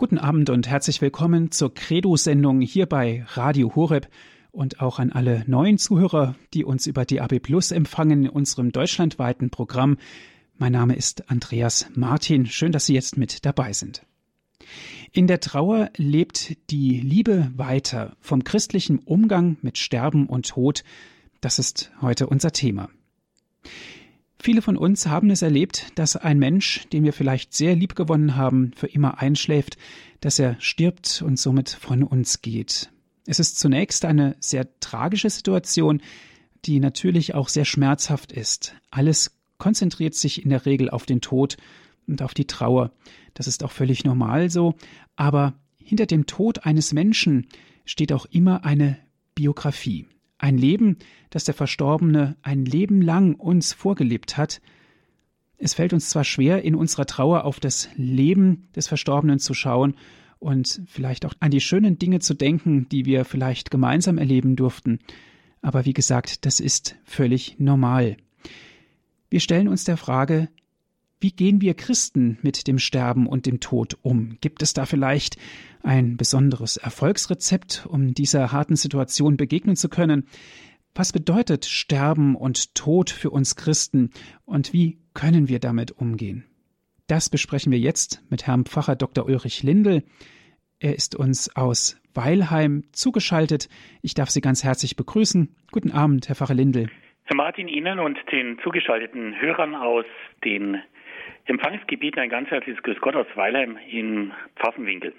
Guten Abend und herzlich willkommen zur Credo-Sendung hier bei Radio Horeb und auch an alle neuen Zuhörer, die uns über DAB Plus empfangen in unserem deutschlandweiten Programm. Mein Name ist Andreas Martin. Schön, dass Sie jetzt mit dabei sind. In der Trauer lebt die Liebe weiter vom christlichen Umgang mit Sterben und Tod. Das ist heute unser Thema. Viele von uns haben es erlebt, dass ein Mensch, den wir vielleicht sehr lieb gewonnen haben, für immer einschläft, dass er stirbt und somit von uns geht. Es ist zunächst eine sehr tragische Situation, die natürlich auch sehr schmerzhaft ist. Alles konzentriert sich in der Regel auf den Tod und auf die Trauer. Das ist auch völlig normal so. Aber hinter dem Tod eines Menschen steht auch immer eine Biografie. Ein Leben, das der Verstorbene ein Leben lang uns vorgelebt hat. Es fällt uns zwar schwer, in unserer Trauer auf das Leben des Verstorbenen zu schauen und vielleicht auch an die schönen Dinge zu denken, die wir vielleicht gemeinsam erleben durften, aber wie gesagt, das ist völlig normal. Wir stellen uns der Frage, wie gehen wir Christen mit dem Sterben und dem Tod um? Gibt es da vielleicht ein besonderes Erfolgsrezept, um dieser harten Situation begegnen zu können? Was bedeutet Sterben und Tod für uns Christen und wie können wir damit umgehen? Das besprechen wir jetzt mit Herrn Pfarrer Dr. Ulrich Lindel. Er ist uns aus Weilheim zugeschaltet. Ich darf Sie ganz herzlich begrüßen. Guten Abend, Herr Pfarrer Lindel. Herr Martin, Ihnen und den zugeschalteten Hörern aus den Empfangsgebieten ein ganz herzliches Grüß Gott aus Weilheim in Pfaffenwinkel.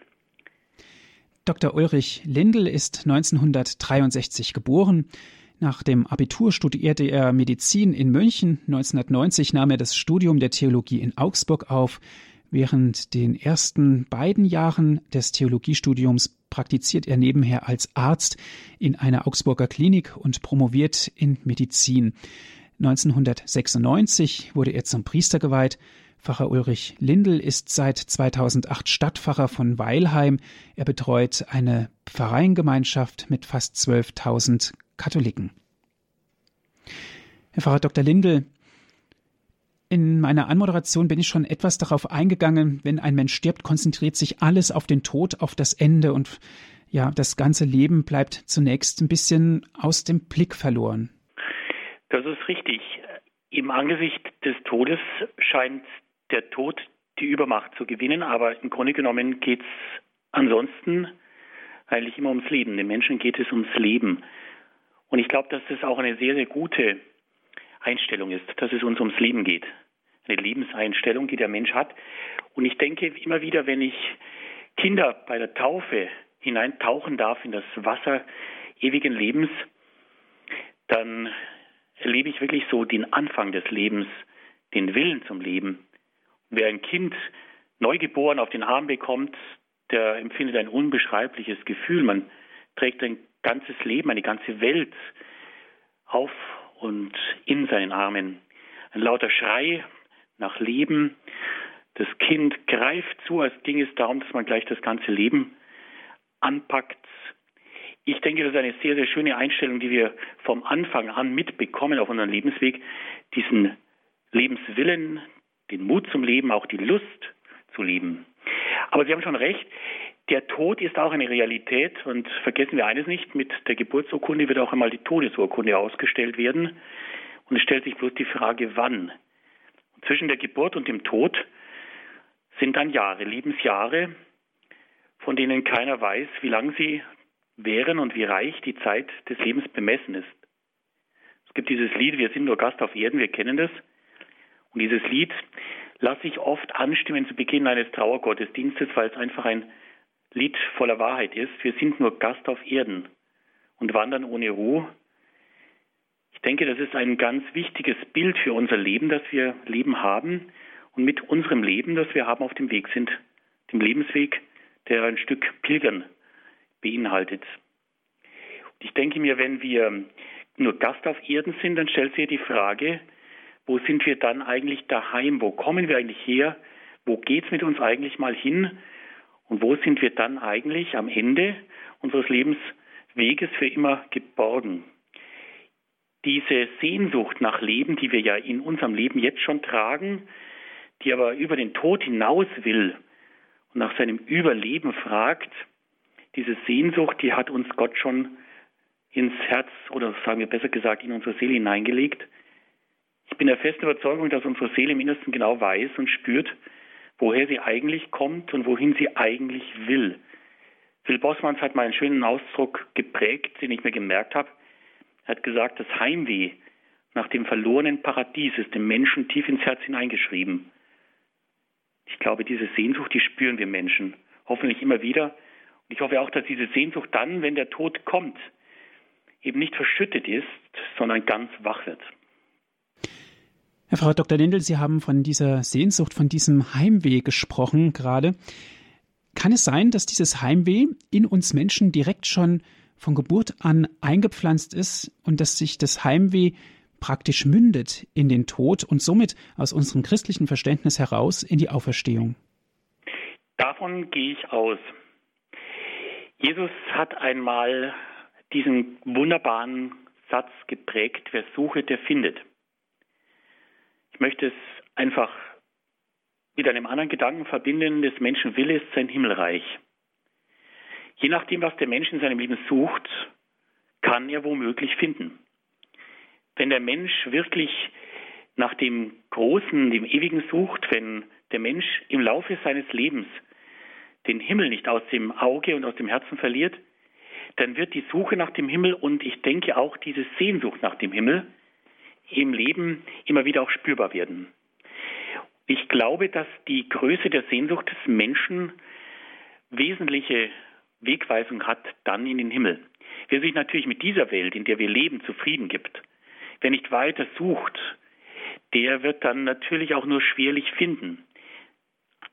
Dr. Ulrich Lindl ist 1963 geboren. Nach dem Abitur studierte er Medizin in München. 1990 nahm er das Studium der Theologie in Augsburg auf. Während den ersten beiden Jahren des Theologiestudiums praktiziert er nebenher als Arzt in einer Augsburger Klinik und promoviert in Medizin. 1996 wurde er zum Priester geweiht. Pfarrer Ulrich Lindl ist seit 2008 Stadtpfarrer von Weilheim. Er betreut eine Pfarreiengemeinschaft mit fast 12.000 Katholiken. Herr Pfarrer Dr. Lindl, in meiner Anmoderation bin ich schon etwas darauf eingegangen, wenn ein Mensch stirbt, konzentriert sich alles auf den Tod, auf das Ende und ja, das ganze Leben bleibt zunächst ein bisschen aus dem Blick verloren. Das ist richtig. Im Angesicht des Todes scheint der Tod die Übermacht zu gewinnen, aber im Grunde genommen geht es ansonsten eigentlich immer ums Leben. Den Menschen geht es ums Leben. Und ich glaube, dass das auch eine sehr, sehr gute Einstellung ist, dass es uns ums Leben geht. Eine Lebenseinstellung, die der Mensch hat. Und ich denke immer wieder, wenn ich Kinder bei der Taufe hineintauchen darf in das Wasser ewigen Lebens, dann erlebe ich wirklich so den Anfang des Lebens, den Willen zum Leben. Wer ein Kind neugeboren auf den Arm bekommt, der empfindet ein unbeschreibliches Gefühl. Man trägt ein ganzes Leben, eine ganze Welt auf und in seinen Armen. Ein lauter Schrei nach Leben. Das Kind greift zu, als ging es darum, dass man gleich das ganze Leben anpackt. Ich denke, das ist eine sehr, sehr schöne Einstellung, die wir vom Anfang an mitbekommen auf unserem Lebensweg. Diesen Lebenswillen, den Mut zum Leben, auch die Lust zu leben. Aber Sie haben schon recht, der Tod ist auch eine Realität und vergessen wir eines nicht, mit der Geburtsurkunde wird auch einmal die Todesurkunde ausgestellt werden und es stellt sich bloß die Frage, wann. Und zwischen der Geburt und dem Tod sind dann Jahre, Lebensjahre, von denen keiner weiß, wie lang sie wären und wie reich die Zeit des Lebens bemessen ist. Es gibt dieses Lied, wir sind nur Gast auf Erden, wir kennen das. Und dieses Lied lasse ich oft anstimmen zu Beginn eines Trauergottesdienstes, weil es einfach ein Lied voller Wahrheit ist. Wir sind nur Gast auf Erden und wandern ohne Ruhe. Ich denke, das ist ein ganz wichtiges Bild für unser Leben, das wir Leben haben und mit unserem Leben, das wir haben, auf dem Weg sind, dem Lebensweg, der ein Stück Pilgern beinhaltet. Und ich denke mir, wenn wir nur Gast auf Erden sind, dann stellt sich die Frage, wo sind wir dann eigentlich daheim? Wo kommen wir eigentlich her? Wo geht es mit uns eigentlich mal hin? Und wo sind wir dann eigentlich am Ende unseres Lebensweges für immer geborgen? Diese Sehnsucht nach Leben, die wir ja in unserem Leben jetzt schon tragen, die aber über den Tod hinaus will und nach seinem Überleben fragt, diese Sehnsucht, die hat uns Gott schon ins Herz oder sagen wir besser gesagt in unsere Seele hineingelegt. Ich bin der festen Überzeugung, dass unsere Seele im Innersten genau weiß und spürt, woher sie eigentlich kommt und wohin sie eigentlich will. Phil Bossmanns hat mal einen schönen Ausdruck geprägt, den ich mir gemerkt habe. Er hat gesagt, das Heimweh nach dem verlorenen Paradies ist dem Menschen tief ins Herz hineingeschrieben. Ich glaube, diese Sehnsucht, die spüren wir Menschen. Hoffentlich immer wieder. Und ich hoffe auch, dass diese Sehnsucht dann, wenn der Tod kommt, eben nicht verschüttet ist, sondern ganz wach wird. Herr Frau Dr. Lindel, Sie haben von dieser Sehnsucht, von diesem Heimweh gesprochen gerade. Kann es sein, dass dieses Heimweh in uns Menschen direkt schon von Geburt an eingepflanzt ist und dass sich das Heimweh praktisch mündet in den Tod und somit aus unserem christlichen Verständnis heraus in die Auferstehung? Davon gehe ich aus. Jesus hat einmal diesen wunderbaren Satz geprägt, wer suche, der findet möchte es einfach mit einem anderen Gedanken verbinden, des Menschen Wille ist sein Himmelreich. Je nachdem, was der Mensch in seinem Leben sucht, kann er womöglich finden. Wenn der Mensch wirklich nach dem Großen, dem Ewigen sucht, wenn der Mensch im Laufe seines Lebens den Himmel nicht aus dem Auge und aus dem Herzen verliert, dann wird die Suche nach dem Himmel und ich denke auch diese Sehnsucht nach dem Himmel im Leben immer wieder auch spürbar werden. Ich glaube, dass die Größe der Sehnsucht des Menschen wesentliche Wegweisung hat dann in den Himmel. Wer sich natürlich mit dieser Welt, in der wir leben, zufrieden gibt, wer nicht weiter sucht, der wird dann natürlich auch nur schwerlich finden.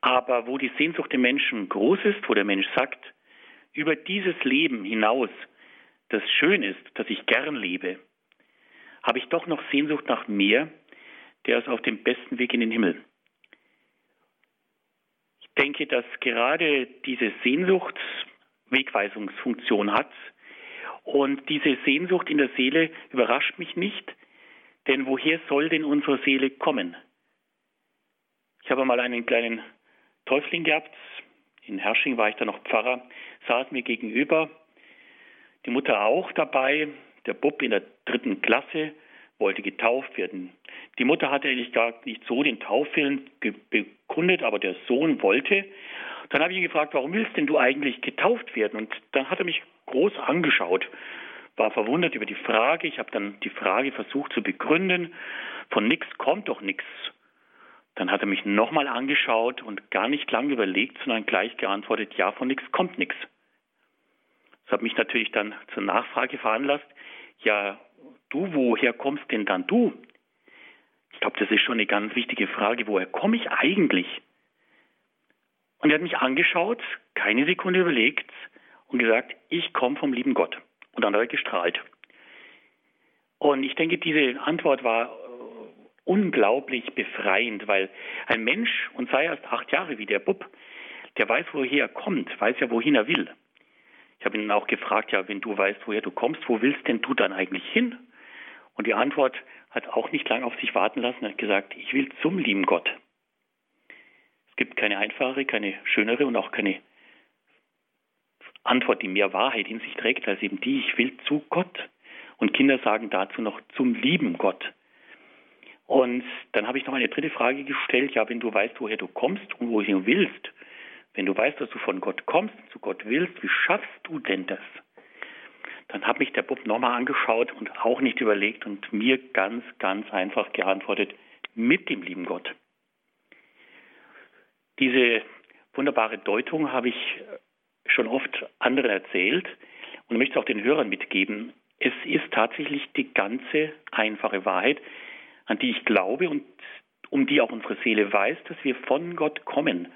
Aber wo die Sehnsucht der Menschen groß ist, wo der Mensch sagt, über dieses Leben hinaus, das schön ist, das ich gern lebe, habe ich doch noch Sehnsucht nach mehr, der ist auf dem besten Weg in den Himmel. Ich denke, dass gerade diese Sehnsucht Wegweisungsfunktion hat und diese Sehnsucht in der Seele überrascht mich nicht, denn woher soll denn unsere Seele kommen? Ich habe mal einen kleinen Täufling gehabt, in Hersching war ich da noch Pfarrer, saß mir gegenüber, die Mutter auch dabei, der Bub in der dritten Klasse wollte getauft werden. Die Mutter hatte eigentlich gar nicht so den Taufwillen bekundet, aber der Sohn wollte. Dann habe ich ihn gefragt, warum willst denn du eigentlich getauft werden? Und dann hat er mich groß angeschaut, war verwundert über die Frage. Ich habe dann die Frage versucht zu begründen. Von nichts kommt doch nichts. Dann hat er mich nochmal angeschaut und gar nicht lange überlegt, sondern gleich geantwortet, ja, von nichts kommt nichts. Das hat mich natürlich dann zur Nachfrage veranlasst, ja, du, woher kommst denn dann du? Ich glaube, das ist schon eine ganz wichtige Frage. Woher komme ich eigentlich? Und er hat mich angeschaut, keine Sekunde überlegt und gesagt, ich komme vom lieben Gott. Und dann hat er gestrahlt. Und ich denke, diese Antwort war äh, unglaublich befreiend, weil ein Mensch, und sei erst acht Jahre wie der Bub, der weiß, woher er kommt, weiß ja, wohin er will. Ich habe ihn auch gefragt, ja, wenn du weißt, woher du kommst, wo willst denn du dann eigentlich hin? Und die Antwort hat auch nicht lange auf sich warten lassen. Er hat gesagt, ich will zum lieben Gott. Es gibt keine einfache, keine schönere und auch keine Antwort, die mehr Wahrheit in sich trägt, als eben die, ich will zu Gott. Und Kinder sagen dazu noch zum lieben Gott. Und dann habe ich noch eine dritte Frage gestellt, ja, wenn du weißt, woher du kommst und wohin willst, wenn du weißt, dass du von Gott kommst, zu Gott willst, wie schaffst du denn das? Dann hat mich der Bub nochmal angeschaut und auch nicht überlegt und mir ganz, ganz einfach geantwortet, mit dem lieben Gott. Diese wunderbare Deutung habe ich schon oft anderen erzählt und möchte es auch den Hörern mitgeben. Es ist tatsächlich die ganze einfache Wahrheit, an die ich glaube und um die auch unsere Seele weiß, dass wir von Gott kommen.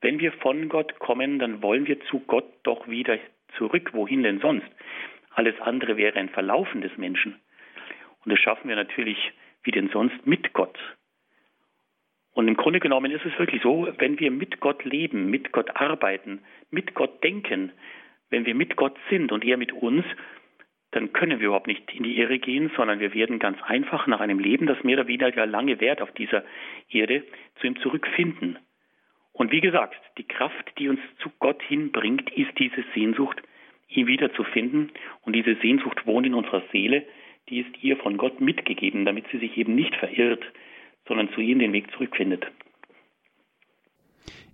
Wenn wir von Gott kommen, dann wollen wir zu Gott doch wieder zurück. Wohin denn sonst? Alles andere wäre ein Verlaufen des Menschen. Und das schaffen wir natürlich wie denn sonst mit Gott. Und im Grunde genommen ist es wirklich so, wenn wir mit Gott leben, mit Gott arbeiten, mit Gott denken, wenn wir mit Gott sind und er mit uns, dann können wir überhaupt nicht in die Irre gehen, sondern wir werden ganz einfach nach einem Leben, das mehr oder weniger lange währt auf dieser Erde, zu ihm zurückfinden. Und wie gesagt, die Kraft, die uns zu Gott hinbringt, ist diese Sehnsucht, ihn wiederzufinden. Und diese Sehnsucht wohnt in unserer Seele, die ist ihr von Gott mitgegeben, damit sie sich eben nicht verirrt, sondern zu ihm den Weg zurückfindet.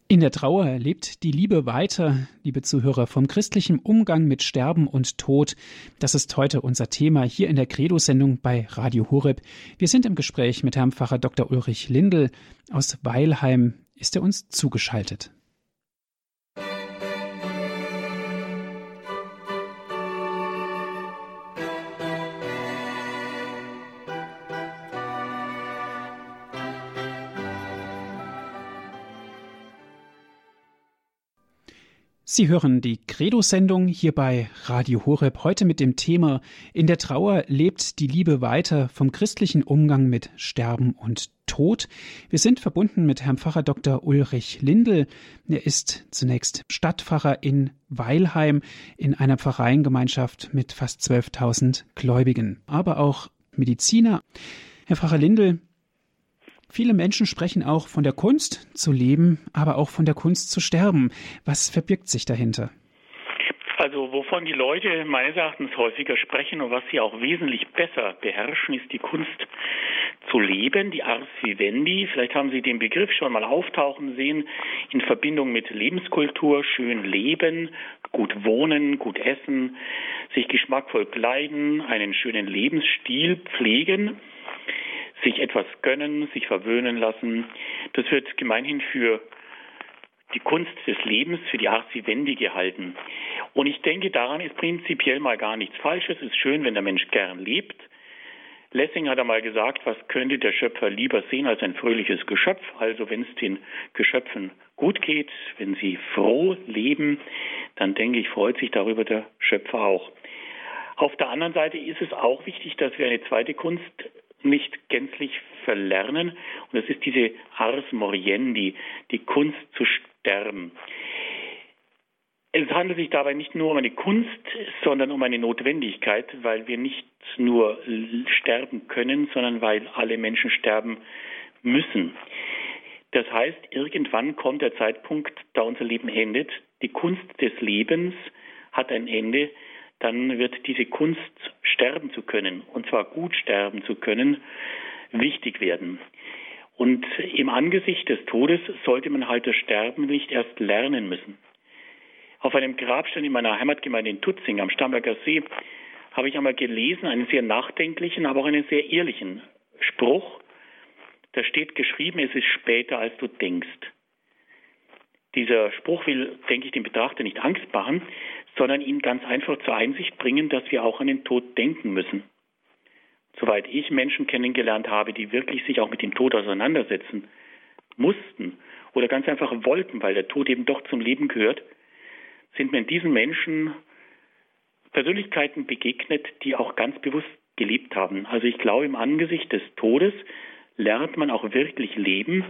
In der Trauer lebt die Liebe weiter, liebe Zuhörer, vom christlichen Umgang mit Sterben und Tod. Das ist heute unser Thema hier in der Credo-Sendung bei Radio Horeb. Wir sind im Gespräch mit Herrn Pfarrer Dr. Ulrich Lindel aus Weilheim. Ist er uns zugeschaltet? Sie hören die Credo-Sendung hier bei Radio Horeb heute mit dem Thema In der Trauer lebt die Liebe weiter vom christlichen Umgang mit Sterben und Tod. Wir sind verbunden mit Herrn Pfarrer Dr. Ulrich Lindel. Er ist zunächst Stadtpfarrer in Weilheim in einer Pfarreiengemeinschaft mit fast 12.000 Gläubigen, aber auch Mediziner. Herr Pfarrer Lindel, Viele Menschen sprechen auch von der Kunst zu leben, aber auch von der Kunst zu sterben. Was verbirgt sich dahinter? Also wovon die Leute meines Erachtens häufiger sprechen und was sie auch wesentlich besser beherrschen, ist die Kunst zu leben, die Ars Vivendi. Vielleicht haben Sie den Begriff schon mal auftauchen sehen in Verbindung mit Lebenskultur, schön leben, gut wohnen, gut essen, sich geschmackvoll kleiden, einen schönen Lebensstil pflegen sich etwas gönnen, sich verwöhnen lassen. Das wird gemeinhin für die Kunst des Lebens, für die Ars Vivendi gehalten. Und ich denke, daran ist prinzipiell mal gar nichts Falsches. Es ist schön, wenn der Mensch gern lebt. Lessing hat einmal gesagt, was könnte der Schöpfer lieber sehen als ein fröhliches Geschöpf? Also wenn es den Geschöpfen gut geht, wenn sie froh leben, dann denke ich, freut sich darüber der Schöpfer auch. Auf der anderen Seite ist es auch wichtig, dass wir eine zweite Kunst nicht gänzlich verlernen. Und das ist diese Ars Moriendi, die Kunst zu sterben. Es handelt sich dabei nicht nur um eine Kunst, sondern um eine Notwendigkeit, weil wir nicht nur sterben können, sondern weil alle Menschen sterben müssen. Das heißt, irgendwann kommt der Zeitpunkt, da unser Leben endet. Die Kunst des Lebens hat ein Ende dann wird diese Kunst sterben zu können, und zwar gut sterben zu können, wichtig werden. Und im Angesicht des Todes sollte man halt das Sterben nicht erst lernen müssen. Auf einem Grabstein in meiner Heimatgemeinde in Tutzing am Starnberger See habe ich einmal gelesen, einen sehr nachdenklichen, aber auch einen sehr ehrlichen Spruch. Da steht geschrieben, es ist später, als du denkst. Dieser Spruch will, denke ich, dem Betrachter nicht Angst machen, sondern ihn ganz einfach zur Einsicht bringen, dass wir auch an den Tod denken müssen. Soweit ich Menschen kennengelernt habe, die wirklich sich auch mit dem Tod auseinandersetzen mussten oder ganz einfach wollten, weil der Tod eben doch zum Leben gehört, sind mir in diesen Menschen Persönlichkeiten begegnet, die auch ganz bewusst gelebt haben. Also ich glaube, im Angesicht des Todes lernt man auch wirklich leben,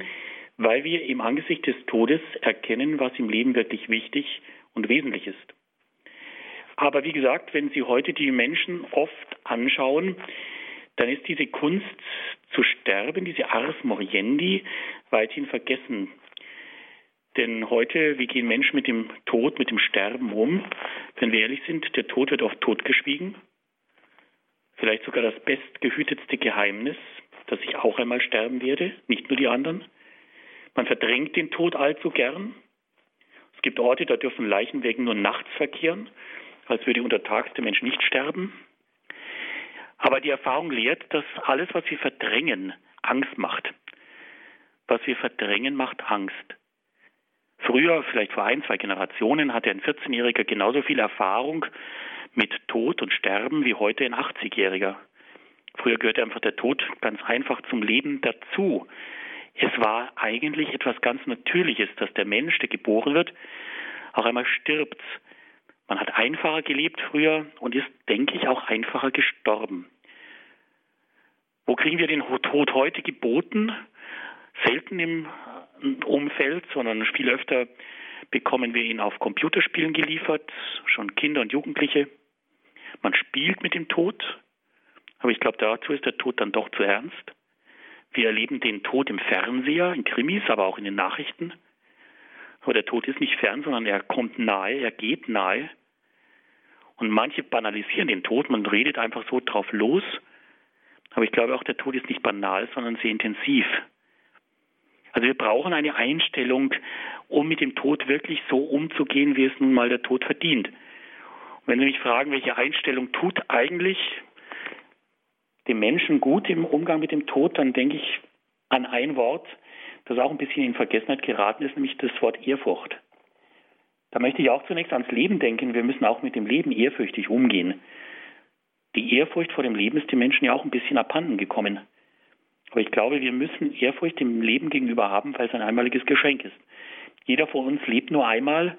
weil wir im Angesicht des Todes erkennen, was im Leben wirklich wichtig und wesentlich ist. Aber wie gesagt, wenn Sie heute die Menschen oft anschauen, dann ist diese Kunst zu sterben, diese Ars Moriendi, weithin vergessen. Denn heute, wie gehen Menschen mit dem Tod, mit dem Sterben um? Wenn wir ehrlich sind, der Tod wird oft totgeschwiegen. Vielleicht sogar das bestgehütetste Geheimnis, dass ich auch einmal sterben werde, nicht nur die anderen. Man verdrängt den Tod allzu gern. Es gibt Orte, da dürfen Leichenwägen nur nachts verkehren als würde untertags der Mensch nicht sterben. Aber die Erfahrung lehrt, dass alles, was wir verdrängen, Angst macht. Was wir verdrängen, macht Angst. Früher, vielleicht vor ein, zwei Generationen, hatte ein 14-Jähriger genauso viel Erfahrung mit Tod und Sterben wie heute ein 80-Jähriger. Früher gehörte einfach der Tod ganz einfach zum Leben dazu. Es war eigentlich etwas ganz Natürliches, dass der Mensch, der geboren wird, auch einmal stirbt. Man hat einfacher gelebt früher und ist, denke ich, auch einfacher gestorben. Wo kriegen wir den Tod heute geboten? Selten im Umfeld, sondern viel öfter bekommen wir ihn auf Computerspielen geliefert, schon Kinder und Jugendliche. Man spielt mit dem Tod, aber ich glaube, dazu ist der Tod dann doch zu ernst. Wir erleben den Tod im Fernseher, in Krimis, aber auch in den Nachrichten. Aber der Tod ist nicht fern, sondern er kommt nahe, er geht nahe. Und manche banalisieren den Tod, man redet einfach so drauf los. Aber ich glaube auch, der Tod ist nicht banal, sondern sehr intensiv. Also wir brauchen eine Einstellung, um mit dem Tod wirklich so umzugehen, wie es nun mal der Tod verdient. Und wenn Sie mich fragen, welche Einstellung tut eigentlich dem Menschen gut im Umgang mit dem Tod, dann denke ich an ein Wort, das auch ein bisschen in Vergessenheit geraten ist, nämlich das Wort Ehrfurcht. Da möchte ich auch zunächst ans Leben denken. Wir müssen auch mit dem Leben ehrfürchtig umgehen. Die Ehrfurcht vor dem Leben ist den Menschen ja auch ein bisschen abhanden gekommen. Aber ich glaube, wir müssen Ehrfurcht dem Leben gegenüber haben, weil es ein einmaliges Geschenk ist. Jeder von uns lebt nur einmal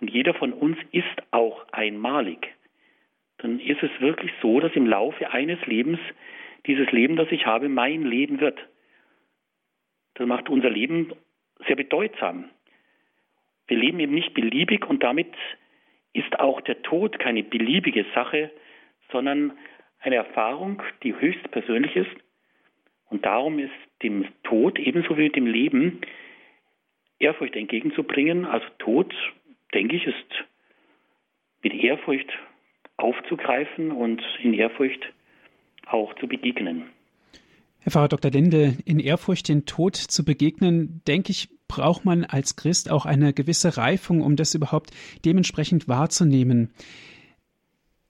und jeder von uns ist auch einmalig. Dann ist es wirklich so, dass im Laufe eines Lebens dieses Leben, das ich habe, mein Leben wird. Das macht unser Leben sehr bedeutsam. Wir leben eben nicht beliebig und damit ist auch der Tod keine beliebige Sache, sondern eine Erfahrung, die höchst persönlich ist. Und darum ist dem Tod ebenso wie dem Leben Ehrfurcht entgegenzubringen. Also Tod, denke ich, ist mit Ehrfurcht aufzugreifen und in Ehrfurcht auch zu begegnen. Herr Pfarrer Dr. Linde, in Ehrfurcht den Tod zu begegnen, denke ich, braucht man als Christ auch eine gewisse Reifung, um das überhaupt dementsprechend wahrzunehmen.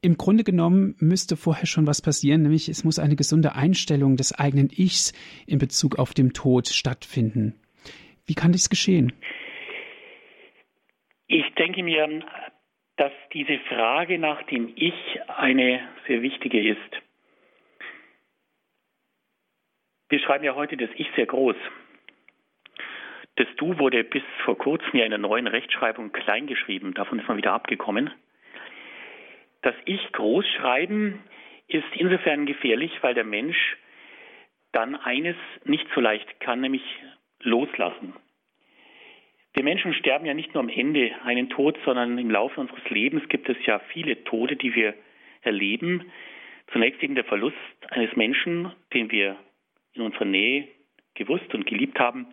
Im Grunde genommen müsste vorher schon was passieren, nämlich es muss eine gesunde Einstellung des eigenen Ichs in Bezug auf den Tod stattfinden. Wie kann dies geschehen? Ich denke mir, dass diese Frage nach dem Ich eine sehr wichtige ist. Wir schreiben ja heute das Ich sehr groß. Das Du wurde bis vor kurzem ja in der neuen Rechtschreibung kleingeschrieben. Davon ist man wieder abgekommen. Das Ich groß schreiben ist insofern gefährlich, weil der Mensch dann eines nicht so leicht kann, nämlich loslassen. Wir Menschen sterben ja nicht nur am Ende einen Tod, sondern im Laufe unseres Lebens gibt es ja viele Tode, die wir erleben. Zunächst eben der Verlust eines Menschen, den wir in unserer Nähe gewusst und geliebt haben.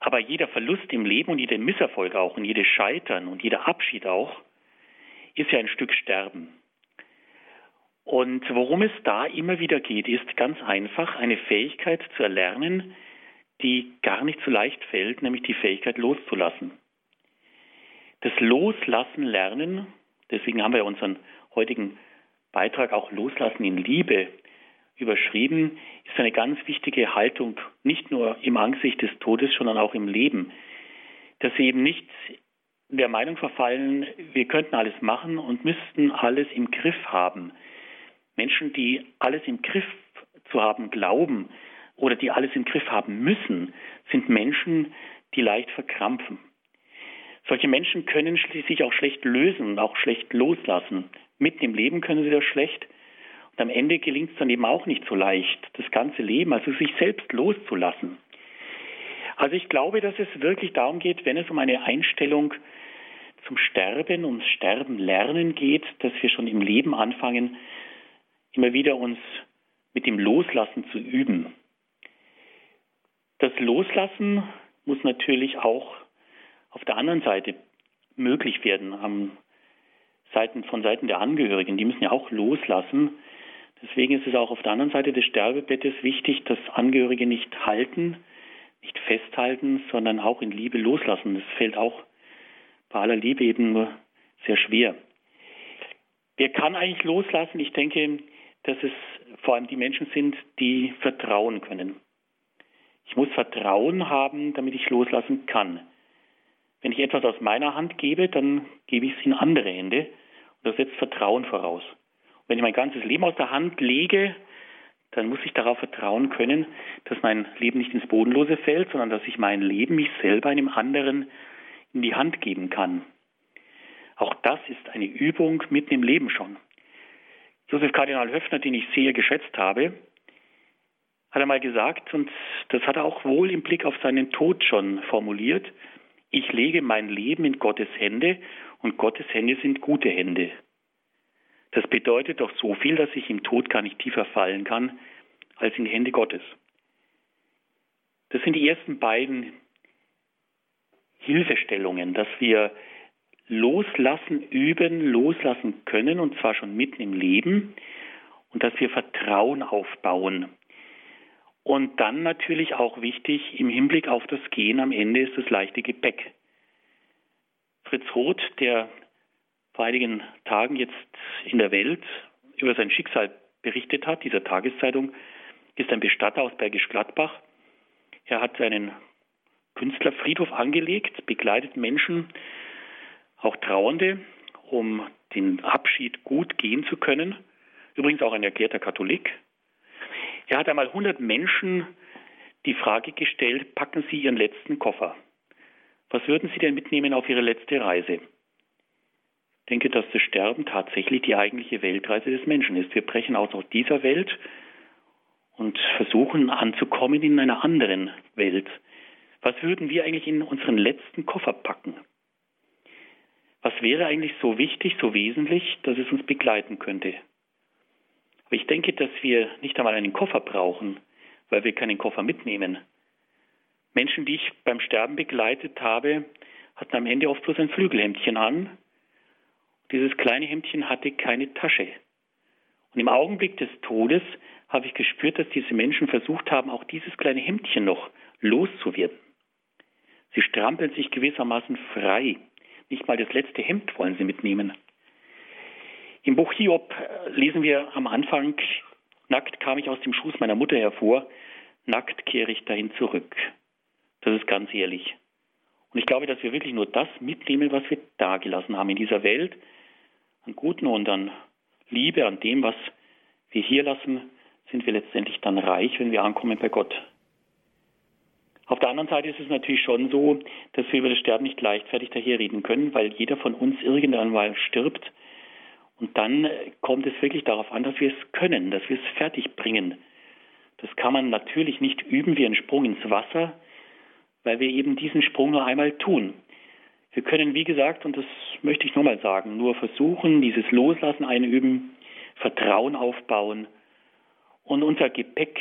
Aber jeder Verlust im Leben und jeder Misserfolg auch und jedes Scheitern und jeder Abschied auch ist ja ein Stück Sterben. Und worum es da immer wieder geht, ist ganz einfach eine Fähigkeit zu erlernen, die gar nicht so leicht fällt, nämlich die Fähigkeit loszulassen. Das Loslassen lernen, deswegen haben wir unseren heutigen Beitrag auch Loslassen in Liebe überschrieben, ist eine ganz wichtige Haltung, nicht nur im Angesicht des Todes, sondern auch im Leben. Dass sie eben nicht der Meinung verfallen, wir könnten alles machen und müssten alles im Griff haben. Menschen, die alles im Griff zu haben glauben oder die alles im Griff haben müssen, sind Menschen, die leicht verkrampfen. Solche Menschen können sich auch schlecht lösen und auch schlecht loslassen. Mitten im Leben können sie das schlecht und am Ende gelingt es dann eben auch nicht so leicht, das ganze Leben, also sich selbst loszulassen. Also ich glaube, dass es wirklich darum geht, wenn es um eine Einstellung zum Sterben, ums Sterben lernen geht, dass wir schon im Leben anfangen, immer wieder uns mit dem Loslassen zu üben. Das Loslassen muss natürlich auch auf der anderen Seite möglich werden, am Seiten, von Seiten der Angehörigen. Die müssen ja auch loslassen, Deswegen ist es auch auf der anderen Seite des Sterbebettes wichtig, dass Angehörige nicht halten, nicht festhalten, sondern auch in Liebe loslassen. Das fällt auch bei aller Liebe eben nur sehr schwer. Wer kann eigentlich loslassen? Ich denke, dass es vor allem die Menschen sind, die vertrauen können. Ich muss Vertrauen haben, damit ich loslassen kann. Wenn ich etwas aus meiner Hand gebe, dann gebe ich es in andere Hände. Und das setzt Vertrauen voraus. Wenn ich mein ganzes Leben aus der Hand lege, dann muss ich darauf vertrauen können, dass mein Leben nicht ins Bodenlose fällt, sondern dass ich mein Leben, mich selber einem anderen in die Hand geben kann. Auch das ist eine Übung mitten im Leben schon. Josef Kardinal Höfner, den ich sehr geschätzt habe, hat einmal gesagt, und das hat er auch wohl im Blick auf seinen Tod schon formuliert, ich lege mein Leben in Gottes Hände und Gottes Hände sind gute Hände. Das bedeutet doch so viel, dass ich im Tod gar nicht tiefer fallen kann als in die Hände Gottes. Das sind die ersten beiden Hilfestellungen, dass wir loslassen, üben, loslassen können, und zwar schon mitten im Leben, und dass wir Vertrauen aufbauen. Und dann natürlich auch wichtig im Hinblick auf das Gehen am Ende ist das leichte Gepäck. Fritz Roth, der vor einigen Tagen jetzt in der Welt über sein Schicksal berichtet hat, dieser Tageszeitung, ist ein Bestatter aus Bergisch Gladbach. Er hat seinen Künstlerfriedhof angelegt, begleitet Menschen, auch Trauernde, um den Abschied gut gehen zu können. Übrigens auch ein erklärter Katholik. Er hat einmal 100 Menschen die Frage gestellt, packen Sie Ihren letzten Koffer. Was würden Sie denn mitnehmen auf Ihre letzte Reise? Denke, dass das Sterben tatsächlich die eigentliche Weltreise des Menschen ist. Wir brechen aus aus dieser Welt und versuchen anzukommen in einer anderen Welt. Was würden wir eigentlich in unseren letzten Koffer packen? Was wäre eigentlich so wichtig, so wesentlich, dass es uns begleiten könnte? Aber ich denke, dass wir nicht einmal einen Koffer brauchen, weil wir keinen Koffer mitnehmen. Menschen, die ich beim Sterben begleitet habe, hatten am Ende oft bloß ein Flügelhemdchen an. Dieses kleine Hemdchen hatte keine Tasche. Und im Augenblick des Todes habe ich gespürt, dass diese Menschen versucht haben, auch dieses kleine Hemdchen noch loszuwerden. Sie strampeln sich gewissermaßen frei. Nicht mal das letzte Hemd wollen sie mitnehmen. Im Buch Hiob äh, lesen wir am Anfang, nackt kam ich aus dem Schoß meiner Mutter hervor, nackt kehre ich dahin zurück. Das ist ganz ehrlich. Und ich glaube, dass wir wirklich nur das mitnehmen, was wir dagelassen haben in dieser Welt, an Guten und an Liebe, an dem, was wir hier lassen, sind wir letztendlich dann reich, wenn wir ankommen bei Gott. Auf der anderen Seite ist es natürlich schon so, dass wir über das Sterben nicht leichtfertig daherreden können, weil jeder von uns irgendwann mal stirbt. Und dann kommt es wirklich darauf an, dass wir es können, dass wir es fertig bringen. Das kann man natürlich nicht üben wie ein Sprung ins Wasser, weil wir eben diesen Sprung nur einmal tun. Wir können, wie gesagt, und das möchte ich nochmal sagen, nur versuchen, dieses Loslassen einüben, Vertrauen aufbauen und unser Gepäck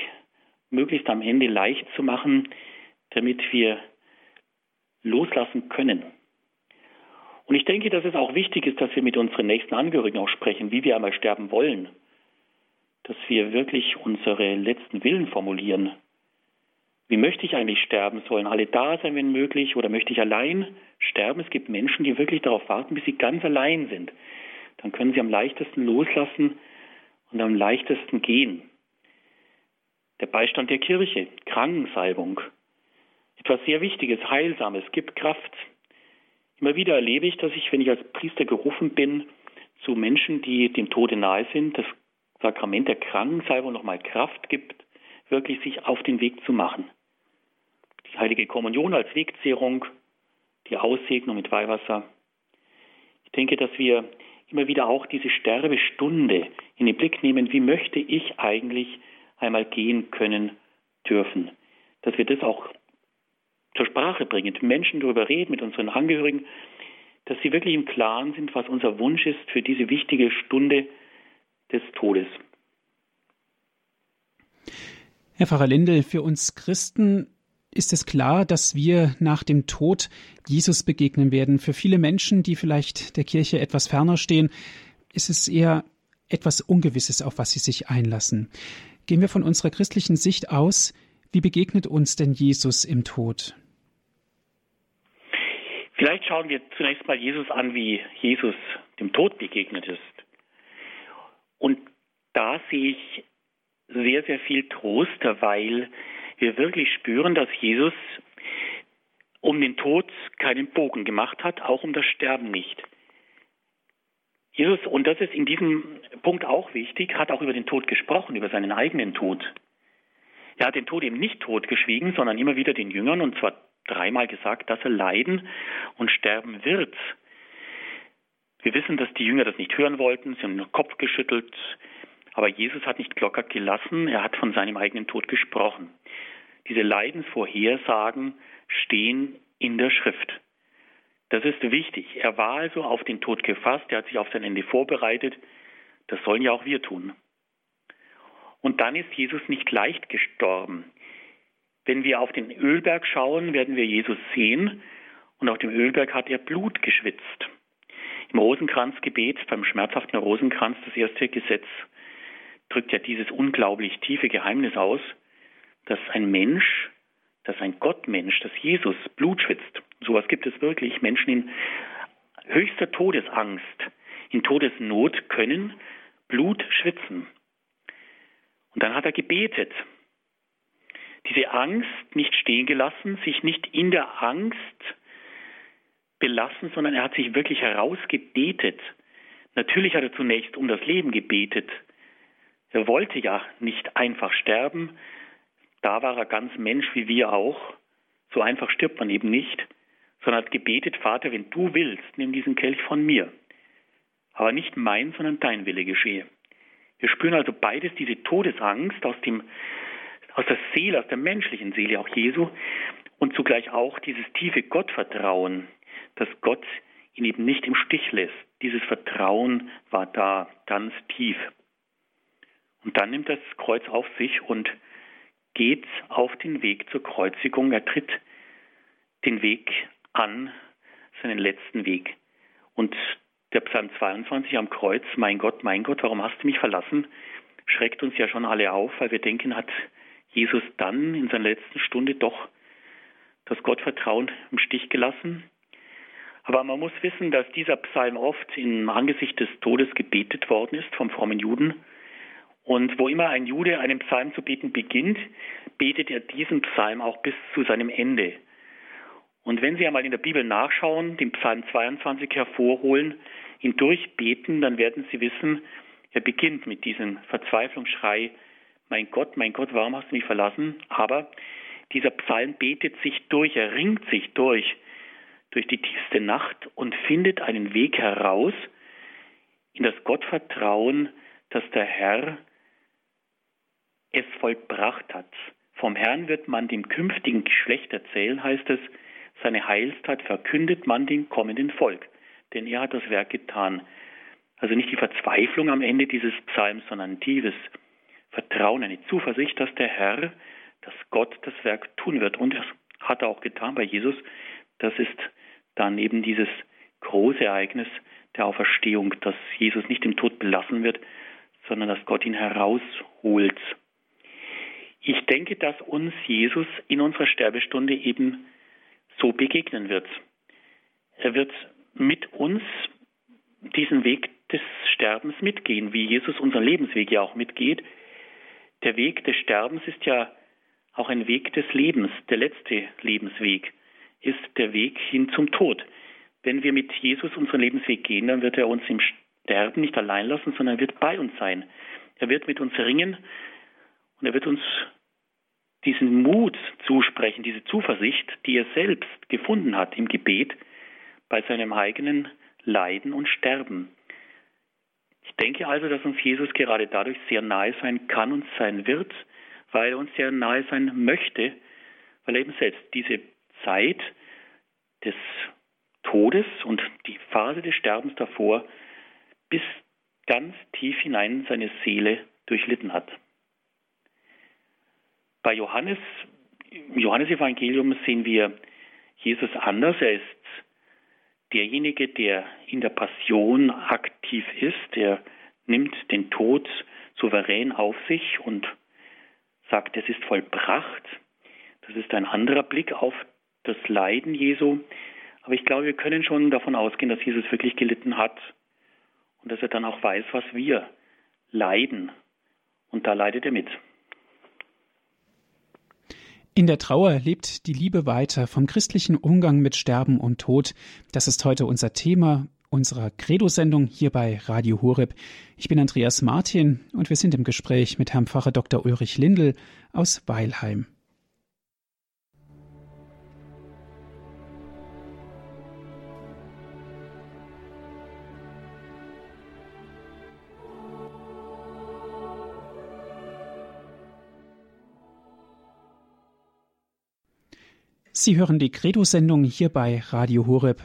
möglichst am Ende leicht zu machen, damit wir loslassen können. Und ich denke, dass es auch wichtig ist, dass wir mit unseren nächsten Angehörigen auch sprechen, wie wir einmal sterben wollen. Dass wir wirklich unsere letzten Willen formulieren. Wie möchte ich eigentlich sterben? Sollen alle da sein, wenn möglich? Oder möchte ich allein sterben? Es gibt Menschen, die wirklich darauf warten, bis sie ganz allein sind. Dann können sie am leichtesten loslassen und am leichtesten gehen. Der Beistand der Kirche, Krankensalbung, etwas sehr Wichtiges, Heilsames, gibt Kraft. Immer wieder erlebe ich, dass ich, wenn ich als Priester gerufen bin, zu Menschen, die dem Tode nahe sind, das Sakrament der Krankensalbung nochmal Kraft gibt, wirklich sich auf den Weg zu machen. Heilige Kommunion als Wegzehrung, die Aussegnung mit Weihwasser. Ich denke, dass wir immer wieder auch diese Sterbestunde in den Blick nehmen, wie möchte ich eigentlich einmal gehen können dürfen. Dass wir das auch zur Sprache bringen, mit Menschen darüber reden, mit unseren Angehörigen, dass sie wirklich im Klaren sind, was unser Wunsch ist für diese wichtige Stunde des Todes. Herr Pfarrer Lindel, für uns Christen ist es klar, dass wir nach dem Tod Jesus begegnen werden. Für viele Menschen, die vielleicht der Kirche etwas ferner stehen, ist es eher etwas Ungewisses, auf was sie sich einlassen. Gehen wir von unserer christlichen Sicht aus, wie begegnet uns denn Jesus im Tod? Vielleicht schauen wir zunächst mal Jesus an, wie Jesus dem Tod begegnet ist. Und da sehe ich sehr, sehr viel Trost, weil wir wirklich spüren, dass Jesus um den Tod keinen Bogen gemacht hat, auch um das Sterben nicht. Jesus, und das ist in diesem Punkt auch wichtig, hat auch über den Tod gesprochen, über seinen eigenen Tod. Er hat den Tod eben nicht totgeschwiegen, sondern immer wieder den Jüngern, und zwar dreimal gesagt, dass er leiden und sterben wird. Wir wissen, dass die Jünger das nicht hören wollten, sie haben den Kopf geschüttelt, aber Jesus hat nicht locker gelassen, er hat von seinem eigenen Tod gesprochen. Diese Leidensvorhersagen stehen in der Schrift. Das ist wichtig. Er war also auf den Tod gefasst, er hat sich auf sein Ende vorbereitet. Das sollen ja auch wir tun. Und dann ist Jesus nicht leicht gestorben. Wenn wir auf den Ölberg schauen, werden wir Jesus sehen. und auf dem Ölberg hat er Blut geschwitzt. Im Rosenkranzgebet, beim schmerzhaften Rosenkranz, das erste Gesetz, drückt ja dieses unglaublich tiefe Geheimnis aus, dass ein Mensch, dass ein Gottmensch, dass Jesus Blut schwitzt. Sowas gibt es wirklich. Menschen in höchster Todesangst, in Todesnot können Blut schwitzen. Und dann hat er gebetet. Diese Angst nicht stehen gelassen, sich nicht in der Angst belassen, sondern er hat sich wirklich herausgebetet. Natürlich hat er zunächst um das Leben gebetet. Er wollte ja nicht einfach sterben. Da war er ganz Mensch wie wir auch. So einfach stirbt man eben nicht, sondern hat gebetet, Vater, wenn du willst, nimm diesen Kelch von mir. Aber nicht mein, sondern dein Wille geschehe. Wir spüren also beides, diese Todesangst aus dem, aus der Seele, aus der menschlichen Seele auch Jesu und zugleich auch dieses tiefe Gottvertrauen, dass Gott ihn eben nicht im Stich lässt. Dieses Vertrauen war da ganz tief. Und dann nimmt das Kreuz auf sich und geht auf den Weg zur Kreuzigung. Er tritt den Weg an, seinen letzten Weg. Und der Psalm 22 am Kreuz, mein Gott, mein Gott, warum hast du mich verlassen, schreckt uns ja schon alle auf, weil wir denken, hat Jesus dann in seiner letzten Stunde doch das Gottvertrauen im Stich gelassen. Aber man muss wissen, dass dieser Psalm oft im Angesicht des Todes gebetet worden ist vom frommen Juden. Und wo immer ein Jude einen Psalm zu beten beginnt, betet er diesen Psalm auch bis zu seinem Ende. Und wenn Sie einmal in der Bibel nachschauen, den Psalm 22 hervorholen, ihn durchbeten, dann werden Sie wissen, er beginnt mit diesem Verzweiflungsschrei, mein Gott, mein Gott, warum hast du mich verlassen? Aber dieser Psalm betet sich durch, er ringt sich durch, durch die tiefste Nacht und findet einen Weg heraus in das Gottvertrauen, dass der Herr es vollbracht hat. Vom Herrn wird man dem künftigen Geschlecht erzählen, heißt es, seine Heilstat verkündet man dem kommenden Volk denn er hat das Werk getan. Also nicht die Verzweiflung am Ende dieses Psalms, sondern dieses Vertrauen, eine Zuversicht, dass der Herr, dass Gott das Werk tun wird. Und das hat er auch getan bei Jesus. Das ist dann eben dieses große Ereignis der Auferstehung, dass Jesus nicht im Tod belassen wird, sondern dass Gott ihn herausholt. Ich denke, dass uns Jesus in unserer Sterbestunde eben so begegnen wird. Er wird mit uns diesen Weg des Sterbens mitgehen, wie Jesus unseren Lebensweg ja auch mitgeht. Der Weg des Sterbens ist ja auch ein Weg des Lebens. Der letzte Lebensweg ist der Weg hin zum Tod. Wenn wir mit Jesus unseren Lebensweg gehen, dann wird er uns im Sterben nicht allein lassen, sondern er wird bei uns sein. Er wird mit uns ringen und er wird uns diesen Mut zusprechen, diese Zuversicht, die er selbst gefunden hat im Gebet, bei seinem eigenen Leiden und Sterben. Ich denke also, dass uns Jesus gerade dadurch sehr nahe sein kann und sein wird, weil er uns sehr nahe sein möchte, weil er eben selbst diese Zeit des Todes und die Phase des Sterbens davor bis ganz tief hinein in seine Seele durchlitten hat. Bei Johannes, im Johannesevangelium sehen wir Jesus anders. Er ist derjenige, der in der Passion aktiv ist, der nimmt den Tod souverän auf sich und sagt, es ist vollbracht. Das ist ein anderer Blick auf das Leiden Jesu. Aber ich glaube, wir können schon davon ausgehen, dass Jesus wirklich gelitten hat und dass er dann auch weiß, was wir leiden. Und da leidet er mit. In der Trauer lebt die Liebe weiter vom christlichen Umgang mit Sterben und Tod. Das ist heute unser Thema unserer Credo-Sendung hier bei Radio Horeb. Ich bin Andreas Martin und wir sind im Gespräch mit Herrn Pfarrer Dr. Ulrich Lindel aus Weilheim. Sie hören die Credo-Sendung hier bei Radio Horeb.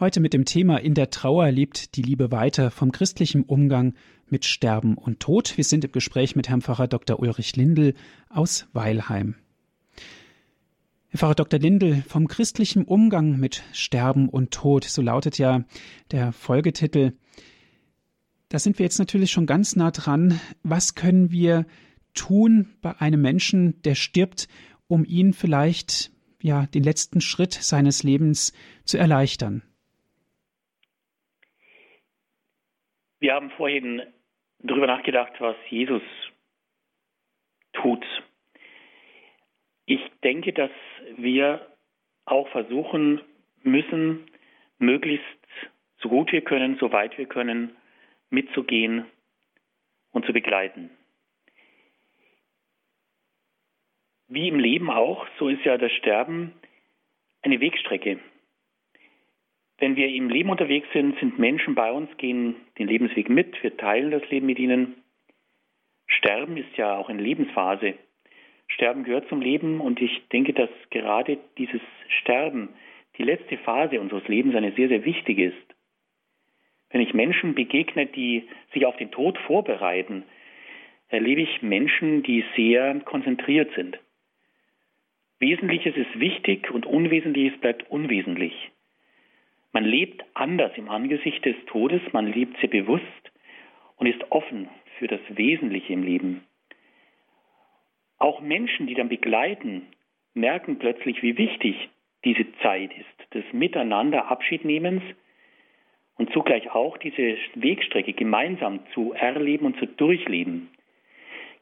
Heute mit dem Thema In der Trauer lebt die Liebe weiter vom christlichen Umgang mit Sterben und Tod. Wir sind im Gespräch mit Herrn Pfarrer Dr. Ulrich Lindel aus Weilheim. Pfarrer Dr. Lindel, vom christlichen Umgang mit Sterben und Tod, so lautet ja der Folgetitel. Da sind wir jetzt natürlich schon ganz nah dran. Was können wir tun bei einem Menschen, der stirbt, um ihn vielleicht ja den letzten Schritt seines Lebens zu erleichtern? Wir haben vorhin darüber nachgedacht, was Jesus tut ich denke, dass wir auch versuchen müssen, möglichst so gut wir können, so weit wir können, mitzugehen und zu begleiten. Wie im Leben auch, so ist ja das Sterben eine Wegstrecke. Wenn wir im Leben unterwegs sind, sind Menschen bei uns, gehen den Lebensweg mit, wir teilen das Leben mit ihnen. Sterben ist ja auch eine Lebensphase. Sterben gehört zum Leben und ich denke, dass gerade dieses Sterben, die letzte Phase unseres Lebens, eine sehr, sehr wichtige ist. Wenn ich Menschen begegne, die sich auf den Tod vorbereiten, erlebe ich Menschen, die sehr konzentriert sind. Wesentliches ist wichtig und Unwesentliches bleibt unwesentlich. Man lebt anders im Angesicht des Todes, man lebt sehr bewusst und ist offen für das Wesentliche im Leben. Auch Menschen, die dann begleiten, merken plötzlich, wie wichtig diese Zeit ist, des Miteinander Abschiednehmens und zugleich auch diese Wegstrecke gemeinsam zu erleben und zu durchleben.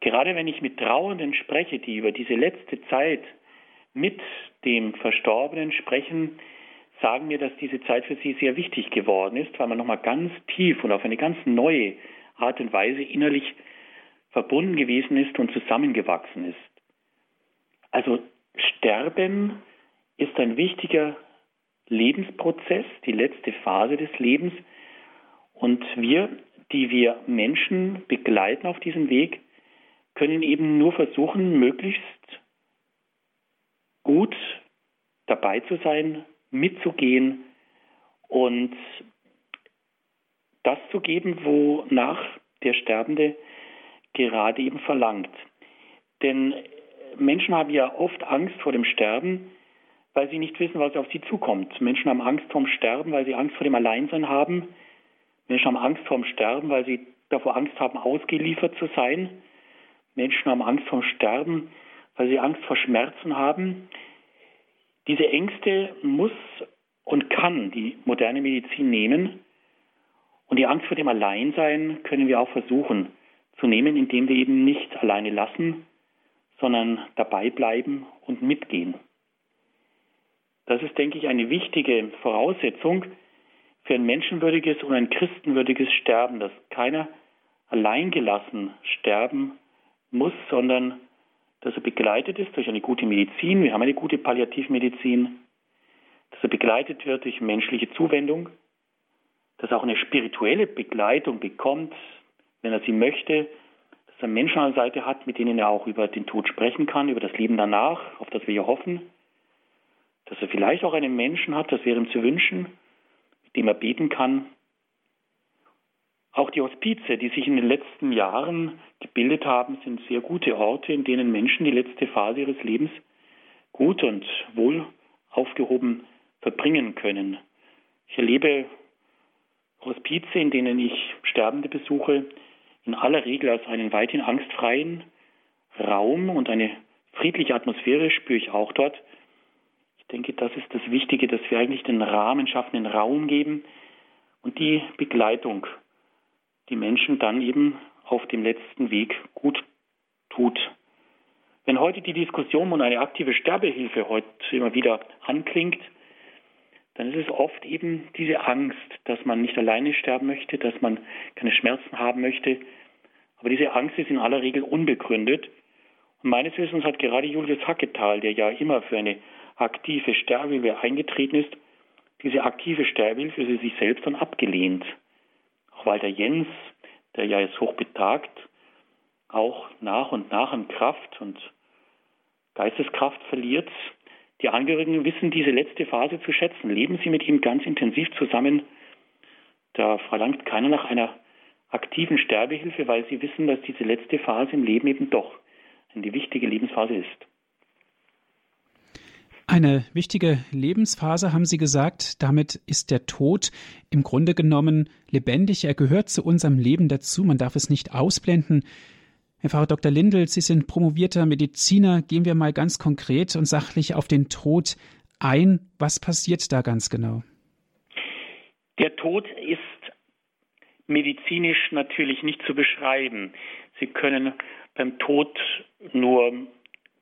Gerade wenn ich mit Trauernden spreche, die über diese letzte Zeit mit dem Verstorbenen sprechen, sagen mir, dass diese Zeit für sie sehr wichtig geworden ist, weil man nochmal ganz tief und auf eine ganz neue Art und Weise innerlich verbunden gewesen ist und zusammengewachsen ist. Also Sterben ist ein wichtiger Lebensprozess, die letzte Phase des Lebens. Und wir, die wir Menschen begleiten auf diesem Weg, können eben nur versuchen, möglichst gut dabei zu sein, mitzugehen und das zu geben, wonach der Sterbende gerade eben verlangt. Denn Menschen haben ja oft Angst vor dem Sterben, weil sie nicht wissen, was auf sie zukommt. Menschen haben Angst vor dem Sterben, weil sie Angst vor dem Alleinsein haben. Menschen haben Angst vor dem Sterben, weil sie davor Angst haben, ausgeliefert zu sein. Menschen haben Angst vor dem Sterben, weil sie Angst vor Schmerzen haben. Diese Ängste muss und kann die moderne Medizin nehmen. Und die Angst vor dem Alleinsein können wir auch versuchen zu nehmen, indem wir eben nicht alleine lassen, sondern dabei bleiben und mitgehen. Das ist, denke ich, eine wichtige Voraussetzung für ein menschenwürdiges und ein christenwürdiges Sterben, dass keiner alleingelassen sterben muss, sondern dass er begleitet ist durch eine gute Medizin. Wir haben eine gute Palliativmedizin, dass er begleitet wird durch menschliche Zuwendung, dass er auch eine spirituelle Begleitung bekommt, wenn er sie möchte, dass er Menschen an der Seite hat, mit denen er auch über den Tod sprechen kann, über das Leben danach, auf das wir ja hoffen. Dass er vielleicht auch einen Menschen hat, das wäre ihm zu wünschen, mit dem er beten kann. Auch die Hospize, die sich in den letzten Jahren gebildet haben, sind sehr gute Orte, in denen Menschen die letzte Phase ihres Lebens gut und wohl aufgehoben verbringen können. Ich erlebe Hospize, in denen ich Sterbende besuche, in aller Regel als einen weithin angstfreien Raum und eine friedliche Atmosphäre spüre ich auch dort. Ich denke, das ist das Wichtige, dass wir eigentlich den Rahmen schaffen, den Raum geben und die Begleitung, die Menschen dann eben auf dem letzten Weg gut tut. Wenn heute die Diskussion um eine aktive Sterbehilfe heute immer wieder anklingt, dann ist es oft eben diese Angst, dass man nicht alleine sterben möchte, dass man keine Schmerzen haben möchte. Aber diese Angst ist in aller Regel unbegründet. Und meines Wissens hat gerade Julius Hacketal, der ja immer für eine aktive Sterbehilfe eingetreten ist, diese aktive Sterbehilfe für sich selbst dann abgelehnt. Walter Jens, der ja jetzt hochbetagt, auch nach und nach an Kraft und Geisteskraft verliert, die Angehörigen wissen diese letzte Phase zu schätzen. Leben sie mit ihm ganz intensiv zusammen. Da verlangt keiner nach einer aktiven Sterbehilfe, weil sie wissen, dass diese letzte Phase im Leben eben doch eine wichtige Lebensphase ist. Eine wichtige Lebensphase, haben Sie gesagt. Damit ist der Tod im Grunde genommen lebendig. Er gehört zu unserem Leben dazu. Man darf es nicht ausblenden. Herr Pfarrer Dr. Lindel, Sie sind promovierter Mediziner. Gehen wir mal ganz konkret und sachlich auf den Tod ein. Was passiert da ganz genau? Der Tod ist medizinisch natürlich nicht zu beschreiben. Sie können beim Tod nur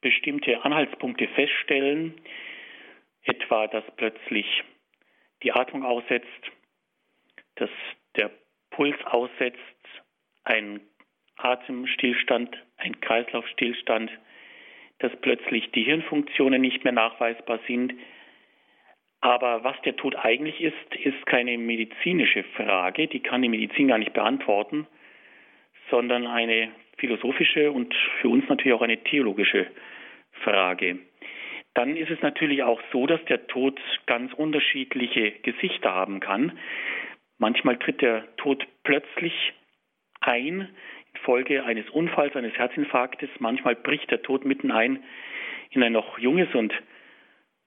bestimmte Anhaltspunkte feststellen, etwa dass plötzlich die Atmung aussetzt, dass der Puls aussetzt, ein Atemstillstand, ein Kreislaufstillstand, dass plötzlich die Hirnfunktionen nicht mehr nachweisbar sind. Aber was der Tod eigentlich ist, ist keine medizinische Frage, die kann die Medizin gar nicht beantworten, sondern eine philosophische und für uns natürlich auch eine theologische Frage. Dann ist es natürlich auch so, dass der Tod ganz unterschiedliche Gesichter haben kann. Manchmal tritt der Tod plötzlich ein infolge eines Unfalls, eines Herzinfarktes. Manchmal bricht der Tod mitten ein in ein noch junges und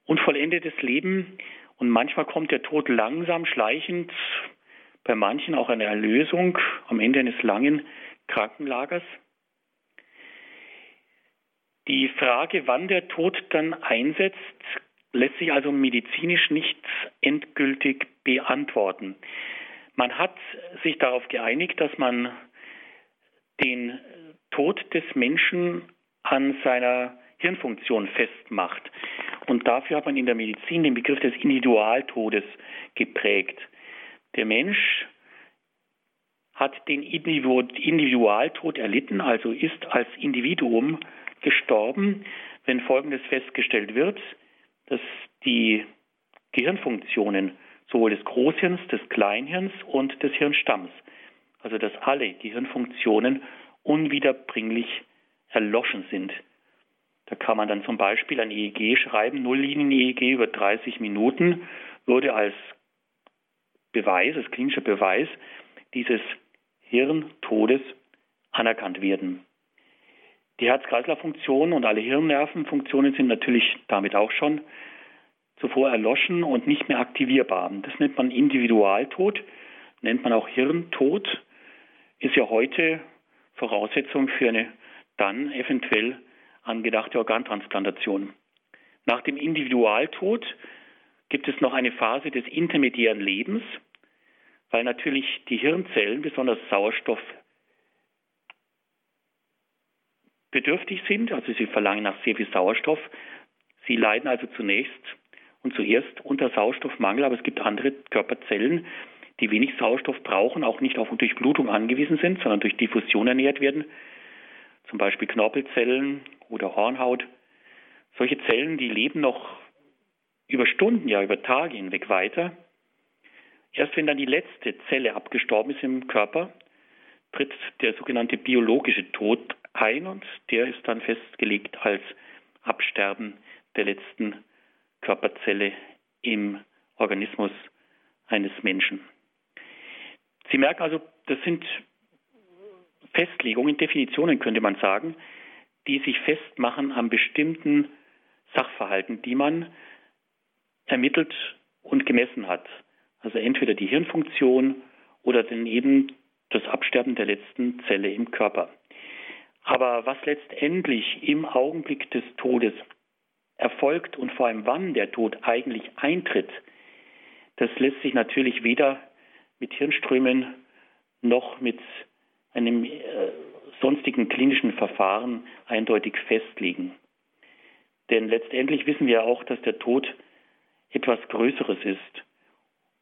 unvollendetes Leben. Und manchmal kommt der Tod langsam, schleichend, bei manchen auch eine Erlösung am Ende eines langen Krankenlagers. Die Frage, wann der Tod dann einsetzt, lässt sich also medizinisch nicht endgültig beantworten. Man hat sich darauf geeinigt, dass man den Tod des Menschen an seiner Hirnfunktion festmacht. Und dafür hat man in der Medizin den Begriff des Individualtodes geprägt. Der Mensch hat den Individualtod erlitten, also ist als Individuum gestorben, wenn Folgendes festgestellt wird, dass die Gehirnfunktionen sowohl des Großhirns, des Kleinhirns und des Hirnstamms, also dass alle Gehirnfunktionen unwiederbringlich erloschen sind. Da kann man dann zum Beispiel ein EEG schreiben, Nulllinien-EEG über 30 Minuten würde als Beweis, als klinischer Beweis dieses Hirntodes anerkannt werden. Die Herz-Kreislauf-Funktion und alle Hirnnervenfunktionen sind natürlich damit auch schon zuvor erloschen und nicht mehr aktivierbar. Das nennt man Individualtod, nennt man auch Hirntod, ist ja heute Voraussetzung für eine dann eventuell angedachte Organtransplantation. Nach dem Individualtod gibt es noch eine Phase des intermediären Lebens, weil natürlich die Hirnzellen besonders Sauerstoff bedürftig sind, also sie verlangen nach sehr viel Sauerstoff. Sie leiden also zunächst und zuerst unter Sauerstoffmangel, aber es gibt andere Körperzellen, die wenig Sauerstoff brauchen, auch nicht auf Durchblutung angewiesen sind, sondern durch Diffusion ernährt werden, zum Beispiel Knorpelzellen oder Hornhaut. Solche Zellen, die leben noch über Stunden, ja über Tage hinweg weiter. Erst wenn dann die letzte Zelle abgestorben ist im Körper, tritt der sogenannte biologische Tod ein und der ist dann festgelegt als Absterben der letzten Körperzelle im Organismus eines Menschen. Sie merken also, das sind Festlegungen, Definitionen könnte man sagen, die sich festmachen an bestimmten Sachverhalten, die man ermittelt und gemessen hat. Also entweder die Hirnfunktion oder dann eben das Absterben der letzten Zelle im Körper. Aber was letztendlich im Augenblick des Todes erfolgt und vor allem wann der Tod eigentlich eintritt, das lässt sich natürlich weder mit Hirnströmen noch mit einem äh, sonstigen klinischen Verfahren eindeutig festlegen. Denn letztendlich wissen wir auch, dass der Tod etwas Größeres ist.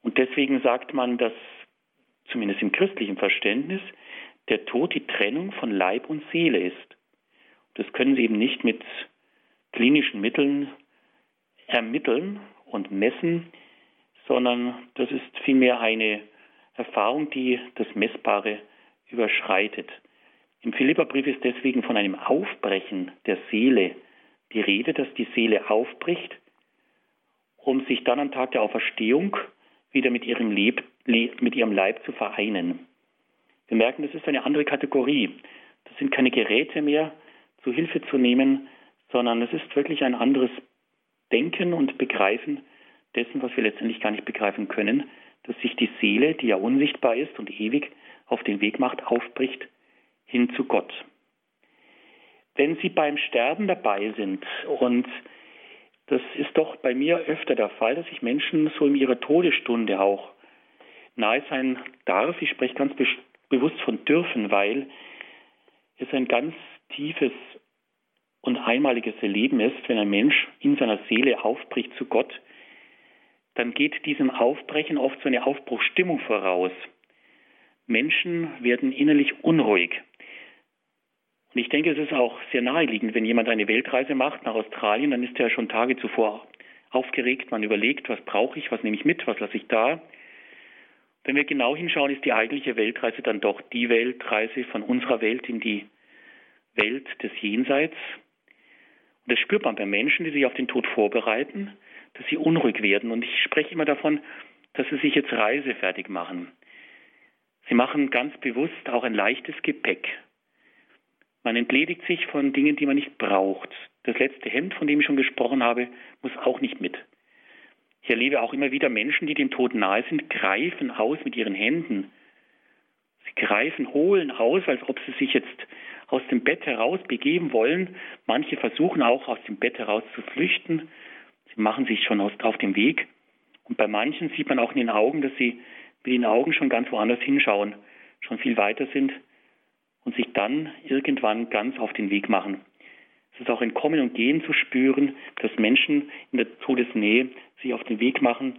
Und deswegen sagt man, dass zumindest im christlichen Verständnis der Tod die Trennung von Leib und Seele ist. Das können Sie eben nicht mit klinischen Mitteln ermitteln und messen, sondern das ist vielmehr eine Erfahrung, die das Messbare überschreitet. Im Philipperbrief ist deswegen von einem Aufbrechen der Seele die Rede, dass die Seele aufbricht, um sich dann am Tag der Auferstehung wieder mit ihrem, Leb, mit ihrem Leib zu vereinen. Wir merken, das ist eine andere Kategorie. Das sind keine Geräte mehr zu Hilfe zu nehmen, sondern es ist wirklich ein anderes Denken und Begreifen dessen, was wir letztendlich gar nicht begreifen können, dass sich die Seele, die ja unsichtbar ist und ewig auf den Weg macht, aufbricht hin zu Gott. Wenn Sie beim Sterben dabei sind und das ist doch bei mir öfter der Fall, dass ich Menschen so in ihrer Todesstunde auch nahe sein darf. Ich spreche ganz be bewusst von dürfen, weil es ein ganz tiefes und einmaliges Erleben ist, wenn ein Mensch in seiner Seele aufbricht zu Gott, dann geht diesem Aufbrechen oft so eine Aufbruchstimmung voraus. Menschen werden innerlich unruhig. Und ich denke, es ist auch sehr naheliegend, wenn jemand eine Weltreise macht nach Australien, dann ist er schon Tage zuvor aufgeregt, man überlegt, was brauche ich, was nehme ich mit, was lasse ich da. Wenn wir genau hinschauen, ist die eigentliche Weltreise dann doch die Weltreise von unserer Welt in die Welt des Jenseits. Und das spürt man bei Menschen, die sich auf den Tod vorbereiten, dass sie unruhig werden. Und ich spreche immer davon, dass sie sich jetzt reisefertig machen. Sie machen ganz bewusst auch ein leichtes Gepäck. Man entledigt sich von Dingen, die man nicht braucht. Das letzte Hemd, von dem ich schon gesprochen habe, muss auch nicht mit. Ich erlebe auch immer wieder Menschen, die dem Tod nahe sind, greifen aus mit ihren Händen. Sie greifen, holen aus, als ob sie sich jetzt aus dem Bett heraus begeben wollen. Manche versuchen auch aus dem Bett heraus zu flüchten. Sie machen sich schon auf den Weg. Und bei manchen sieht man auch in den Augen, dass sie mit den Augen schon ganz woanders hinschauen, schon viel weiter sind und sich dann irgendwann ganz auf den Weg machen. Es ist auch ein Kommen und Gehen zu spüren, dass Menschen in der Todesnähe sich auf den Weg machen,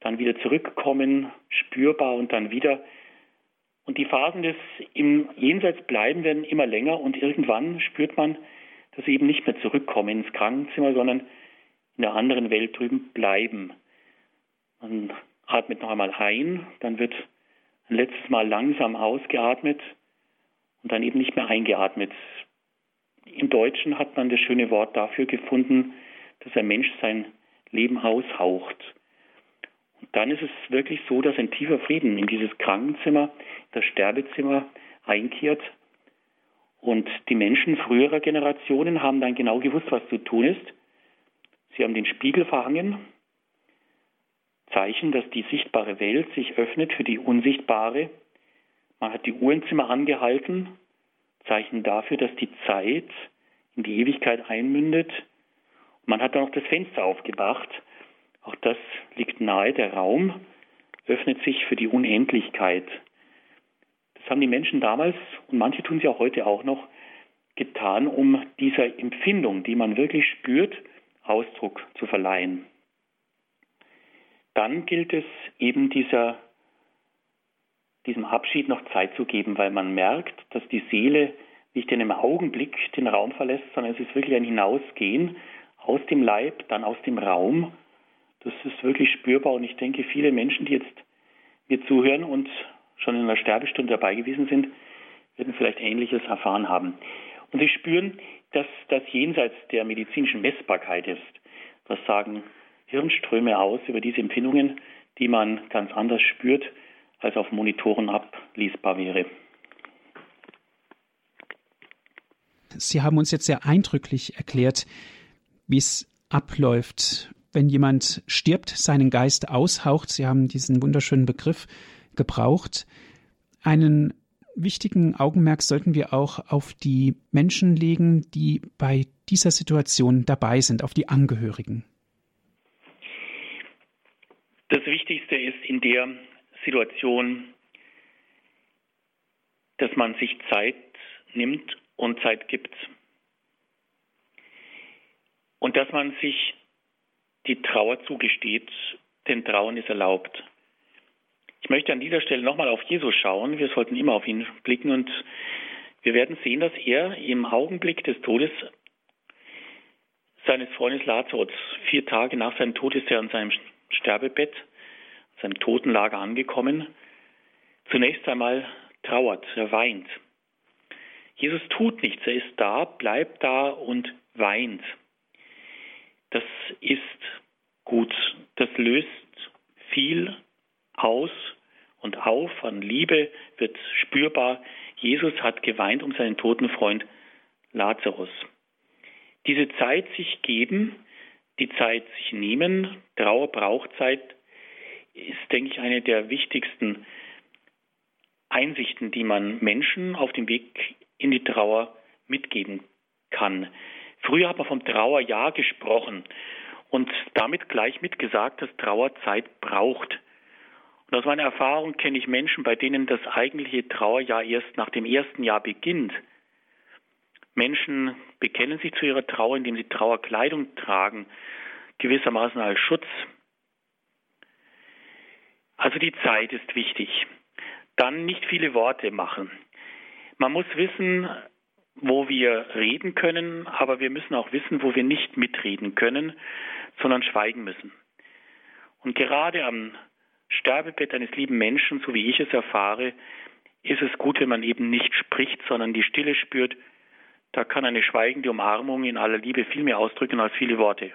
dann wieder zurückkommen, spürbar und dann wieder. Und die Phasen des im Jenseits bleiben werden immer länger und irgendwann spürt man, dass sie eben nicht mehr zurückkommen ins Krankenzimmer, sondern in der anderen Welt drüben bleiben. Man atmet noch einmal ein, dann wird ein letztes Mal langsam ausgeatmet und dann eben nicht mehr eingeatmet. Im Deutschen hat man das schöne Wort dafür gefunden, dass ein Mensch sein Leben aushaucht. Und dann ist es wirklich so, dass ein tiefer Frieden in dieses Krankenzimmer, das Sterbezimmer einkehrt. Und die Menschen früherer Generationen haben dann genau gewusst, was zu tun ist. Sie haben den Spiegel verhangen, Zeichen, dass die sichtbare Welt sich öffnet für die unsichtbare. Man hat die Uhrenzimmer angehalten, Zeichen dafür, dass die Zeit in die Ewigkeit einmündet. Man hat dann noch das Fenster aufgebracht. Auch das liegt nahe. Der Raum öffnet sich für die Unendlichkeit. Das haben die Menschen damals und manche tun sie auch heute auch noch getan, um dieser Empfindung, die man wirklich spürt, Ausdruck zu verleihen. Dann gilt es eben dieser diesem Abschied noch Zeit zu geben, weil man merkt, dass die Seele nicht in einem Augenblick den Raum verlässt, sondern es ist wirklich ein Hinausgehen aus dem Leib, dann aus dem Raum. Das ist wirklich spürbar und ich denke, viele Menschen, die jetzt mir zuhören und schon in einer Sterbestunde dabei gewesen sind, werden vielleicht Ähnliches erfahren haben. Und sie spüren, dass das jenseits der medizinischen Messbarkeit ist. Das sagen Hirnströme aus über diese Empfindungen, die man ganz anders spürt als auf Monitoren ablesbar wäre. Sie haben uns jetzt sehr eindrücklich erklärt, wie es abläuft, wenn jemand stirbt, seinen Geist aushaucht. Sie haben diesen wunderschönen Begriff gebraucht. Einen wichtigen Augenmerk sollten wir auch auf die Menschen legen, die bei dieser Situation dabei sind, auf die Angehörigen. Das Wichtigste ist in der Situation, dass man sich Zeit nimmt und Zeit gibt. Und dass man sich die Trauer zugesteht, denn Trauen ist erlaubt. Ich möchte an dieser Stelle nochmal auf Jesus schauen. Wir sollten immer auf ihn blicken und wir werden sehen, dass er im Augenblick des Todes seines Freundes Lazarus, vier Tage nach seinem Tod ist er an seinem Sterbebett, seinem Totenlager angekommen, zunächst einmal trauert, er weint. Jesus tut nichts, er ist da, bleibt da und weint. Das ist gut, das löst viel aus und auf an Liebe, wird spürbar. Jesus hat geweint um seinen toten Freund Lazarus. Diese Zeit sich geben, die Zeit sich nehmen. Trauer braucht Zeit, ist, denke ich, eine der wichtigsten Einsichten, die man Menschen auf dem Weg in die Trauer mitgeben kann. Früher hat man vom Trauerjahr gesprochen und damit gleich mitgesagt, dass Trauer Zeit braucht. Und aus meiner Erfahrung kenne ich Menschen, bei denen das eigentliche Trauerjahr erst nach dem ersten Jahr beginnt. Menschen bekennen sich zu ihrer Trauer, indem sie Trauerkleidung tragen, gewissermaßen als Schutz. Also die Zeit ist wichtig. Dann nicht viele Worte machen. Man muss wissen, wo wir reden können, aber wir müssen auch wissen, wo wir nicht mitreden können, sondern schweigen müssen. Und gerade am Sterbebett eines lieben Menschen, so wie ich es erfahre, ist es gut, wenn man eben nicht spricht, sondern die Stille spürt. Da kann eine schweigende Umarmung in aller Liebe viel mehr ausdrücken als viele Worte.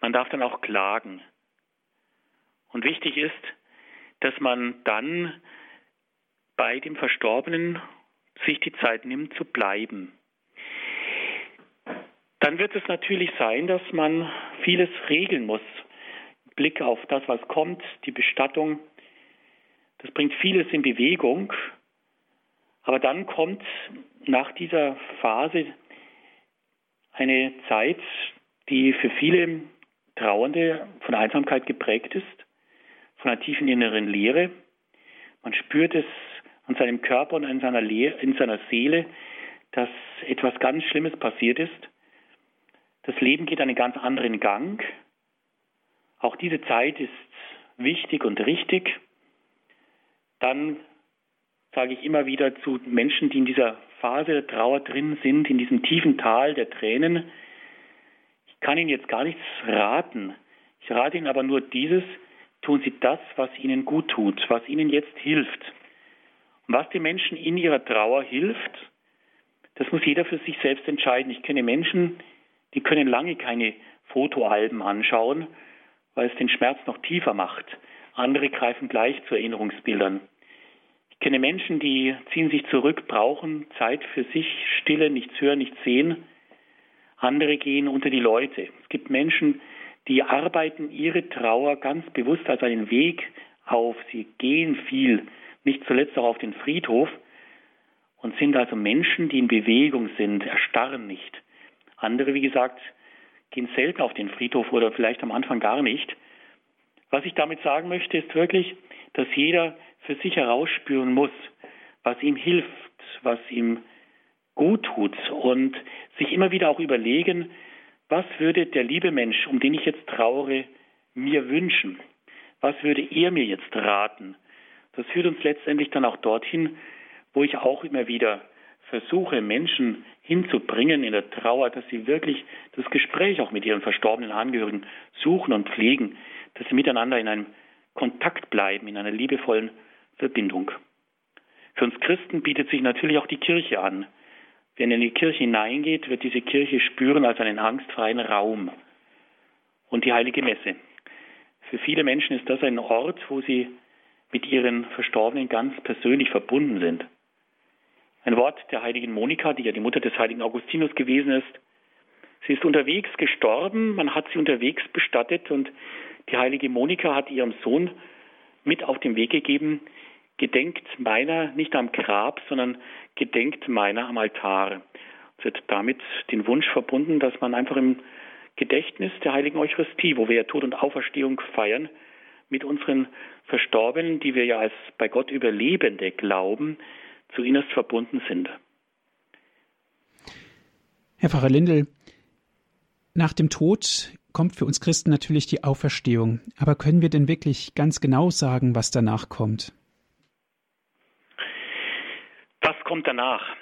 Man darf dann auch klagen. Und wichtig ist, dass man dann bei dem Verstorbenen sich die Zeit nimmt zu bleiben. Dann wird es natürlich sein, dass man vieles regeln muss. Blick auf das, was kommt, die Bestattung, das bringt vieles in Bewegung. Aber dann kommt nach dieser Phase eine Zeit, die für viele Trauernde von Einsamkeit geprägt ist, von einer tiefen inneren Leere. Man spürt es an seinem Körper und in seiner, Le in seiner Seele, dass etwas ganz Schlimmes passiert ist. Das Leben geht einen ganz anderen Gang. Auch diese Zeit ist wichtig und richtig. Dann sage ich immer wieder zu Menschen, die in dieser Phase der Trauer drin sind, in diesem tiefen Tal der Tränen, ich kann Ihnen jetzt gar nichts raten. Ich rate Ihnen aber nur dieses, tun Sie das, was Ihnen gut tut, was Ihnen jetzt hilft. Und was den Menschen in ihrer Trauer hilft, das muss jeder für sich selbst entscheiden. Ich kenne Menschen, die können lange keine Fotoalben anschauen, weil es den Schmerz noch tiefer macht. Andere greifen gleich zu Erinnerungsbildern. Ich kenne Menschen, die ziehen sich zurück, brauchen Zeit für sich, Stille, nichts hören, nichts sehen. Andere gehen unter die Leute. Es gibt Menschen, die arbeiten ihre Trauer ganz bewusst als einen Weg auf. Sie gehen viel nicht zuletzt auch auf den Friedhof und sind also Menschen, die in Bewegung sind, erstarren nicht. Andere, wie gesagt, gehen selten auf den Friedhof oder vielleicht am Anfang gar nicht. Was ich damit sagen möchte, ist wirklich, dass jeder für sich herausspüren muss, was ihm hilft, was ihm gut tut und sich immer wieder auch überlegen, was würde der liebe Mensch, um den ich jetzt trauere, mir wünschen? Was würde er mir jetzt raten? Das führt uns letztendlich dann auch dorthin, wo ich auch immer wieder versuche, Menschen hinzubringen in der Trauer, dass sie wirklich das Gespräch auch mit ihren verstorbenen Angehörigen suchen und pflegen, dass sie miteinander in einem Kontakt bleiben, in einer liebevollen Verbindung. Für uns Christen bietet sich natürlich auch die Kirche an. Wenn er in die Kirche hineingeht, wird diese Kirche spüren als einen angstfreien Raum. Und die heilige Messe. Für viele Menschen ist das ein Ort, wo sie mit ihren Verstorbenen ganz persönlich verbunden sind. Ein Wort der heiligen Monika, die ja die Mutter des heiligen Augustinus gewesen ist. Sie ist unterwegs gestorben, man hat sie unterwegs bestattet und die heilige Monika hat ihrem Sohn mit auf den Weg gegeben, gedenkt meiner nicht am Grab, sondern gedenkt meiner am Altar. Sie hat damit den Wunsch verbunden, dass man einfach im Gedächtnis der heiligen Eucharistie, wo wir ja Tod und Auferstehung feiern, mit unseren Verstorbenen, die wir ja als bei Gott Überlebende glauben, zu innerst verbunden sind. Herr Pfarrer Lindel, nach dem Tod kommt für uns Christen natürlich die Auferstehung. Aber können wir denn wirklich ganz genau sagen, was danach kommt? Was kommt danach?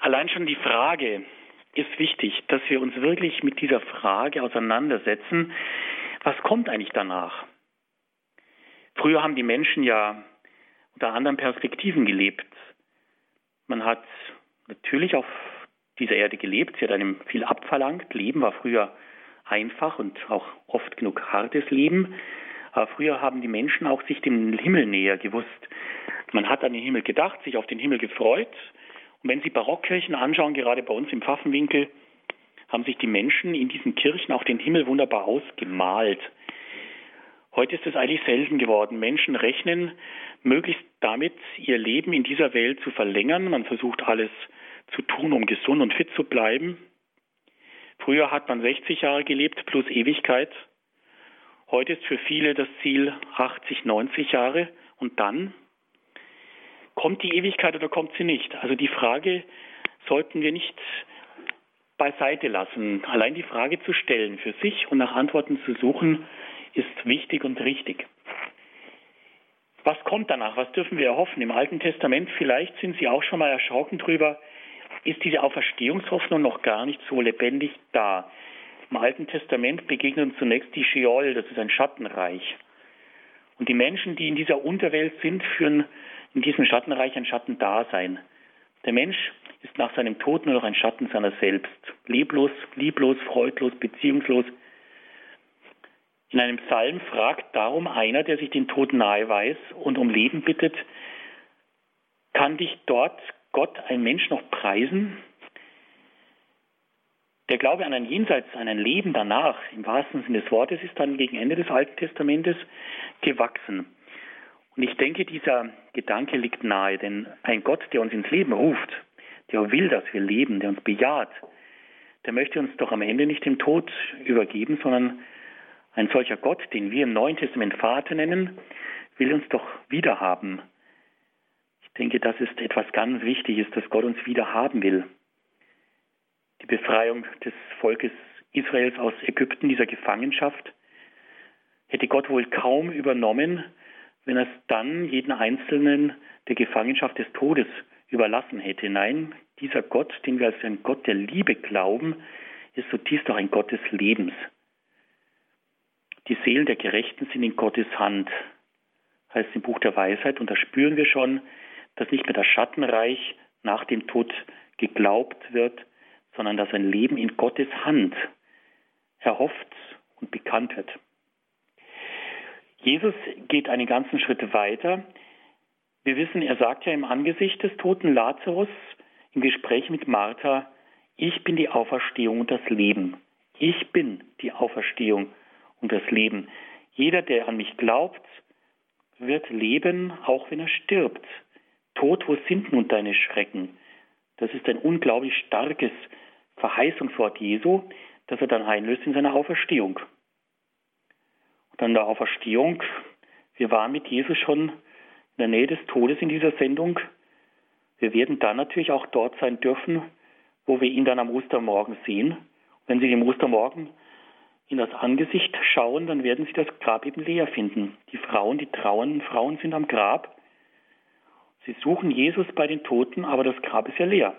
Allein schon die Frage ist wichtig, dass wir uns wirklich mit dieser Frage auseinandersetzen, was kommt eigentlich danach? Früher haben die Menschen ja unter anderen Perspektiven gelebt. Man hat natürlich auf dieser Erde gelebt, sie hat einem viel abverlangt. Leben war früher einfach und auch oft genug hartes Leben. Aber früher haben die Menschen auch sich dem Himmel näher gewusst. Man hat an den Himmel gedacht, sich auf den Himmel gefreut. Und wenn Sie Barockkirchen anschauen, gerade bei uns im Pfaffenwinkel, haben sich die Menschen in diesen Kirchen auch den Himmel wunderbar ausgemalt. Heute ist es eigentlich selten geworden. Menschen rechnen möglichst damit, ihr Leben in dieser Welt zu verlängern. Man versucht alles zu tun, um gesund und fit zu bleiben. Früher hat man 60 Jahre gelebt plus Ewigkeit. Heute ist für viele das Ziel 80, 90 Jahre und dann kommt die Ewigkeit oder kommt sie nicht? Also die Frage sollten wir nicht beiseite lassen. Allein die Frage zu stellen für sich und nach Antworten zu suchen, ist wichtig und richtig. Was kommt danach? Was dürfen wir erhoffen? Im Alten Testament, vielleicht sind Sie auch schon mal erschrocken drüber, ist diese Auferstehungshoffnung noch gar nicht so lebendig da. Im Alten Testament begegnet uns zunächst die Sheol, das ist ein Schattenreich. Und die Menschen, die in dieser Unterwelt sind, führen in diesem Schattenreich ein Schattendasein. Der Mensch ist nach seinem Tod nur noch ein Schatten seiner selbst. Leblos, lieblos, freudlos, beziehungslos. In einem Psalm fragt darum einer, der sich den Tod nahe weiß und um Leben bittet, kann dich dort Gott, ein Mensch, noch preisen? Der Glaube an ein Jenseits, an ein Leben danach, im wahrsten Sinne des Wortes, ist dann gegen Ende des Alten Testamentes gewachsen. Und ich denke, dieser Gedanke liegt nahe, denn ein Gott, der uns ins Leben ruft, der will, dass wir leben, der uns bejaht, der möchte uns doch am Ende nicht dem Tod übergeben, sondern ein solcher Gott, den wir im Neuen Testament Vater nennen, will uns doch wiederhaben. Ich denke, das ist etwas ganz Wichtiges, dass Gott uns wiederhaben will. Die Befreiung des Volkes Israels aus Ägypten, dieser Gefangenschaft, hätte Gott wohl kaum übernommen, wenn er es dann jeden Einzelnen der Gefangenschaft des Todes überlassen hätte. Nein, dieser Gott, den wir als einen Gott der Liebe glauben, ist zutiefst auch ein Gott des Lebens. Die Seelen der Gerechten sind in Gottes Hand, heißt im Buch der Weisheit, und da spüren wir schon, dass nicht mehr das Schattenreich nach dem Tod geglaubt wird, sondern dass ein Leben in Gottes Hand erhofft und bekannt wird. Jesus geht einen ganzen Schritt weiter. Wir wissen, er sagt ja im Angesicht des toten Lazarus im Gespräch mit Martha, ich bin die Auferstehung und das Leben. Ich bin die Auferstehung und das Leben. Jeder, der an mich glaubt, wird leben, auch wenn er stirbt. Tod, wo sind nun deine Schrecken? Das ist ein unglaublich starkes Verheißungswort Jesu, das er dann einlöst in seiner Auferstehung. Und an der Auferstehung, wir waren mit Jesus schon in der Nähe des Todes in dieser Sendung. Wir werden dann natürlich auch dort sein dürfen, wo wir ihn dann am Ostermorgen sehen. Wenn Sie im Ostermorgen in das Angesicht schauen, dann werden Sie das Grab eben leer finden. Die Frauen, die trauernden Frauen sind am Grab Sie suchen Jesus bei den Toten, aber das Grab ist ja leer.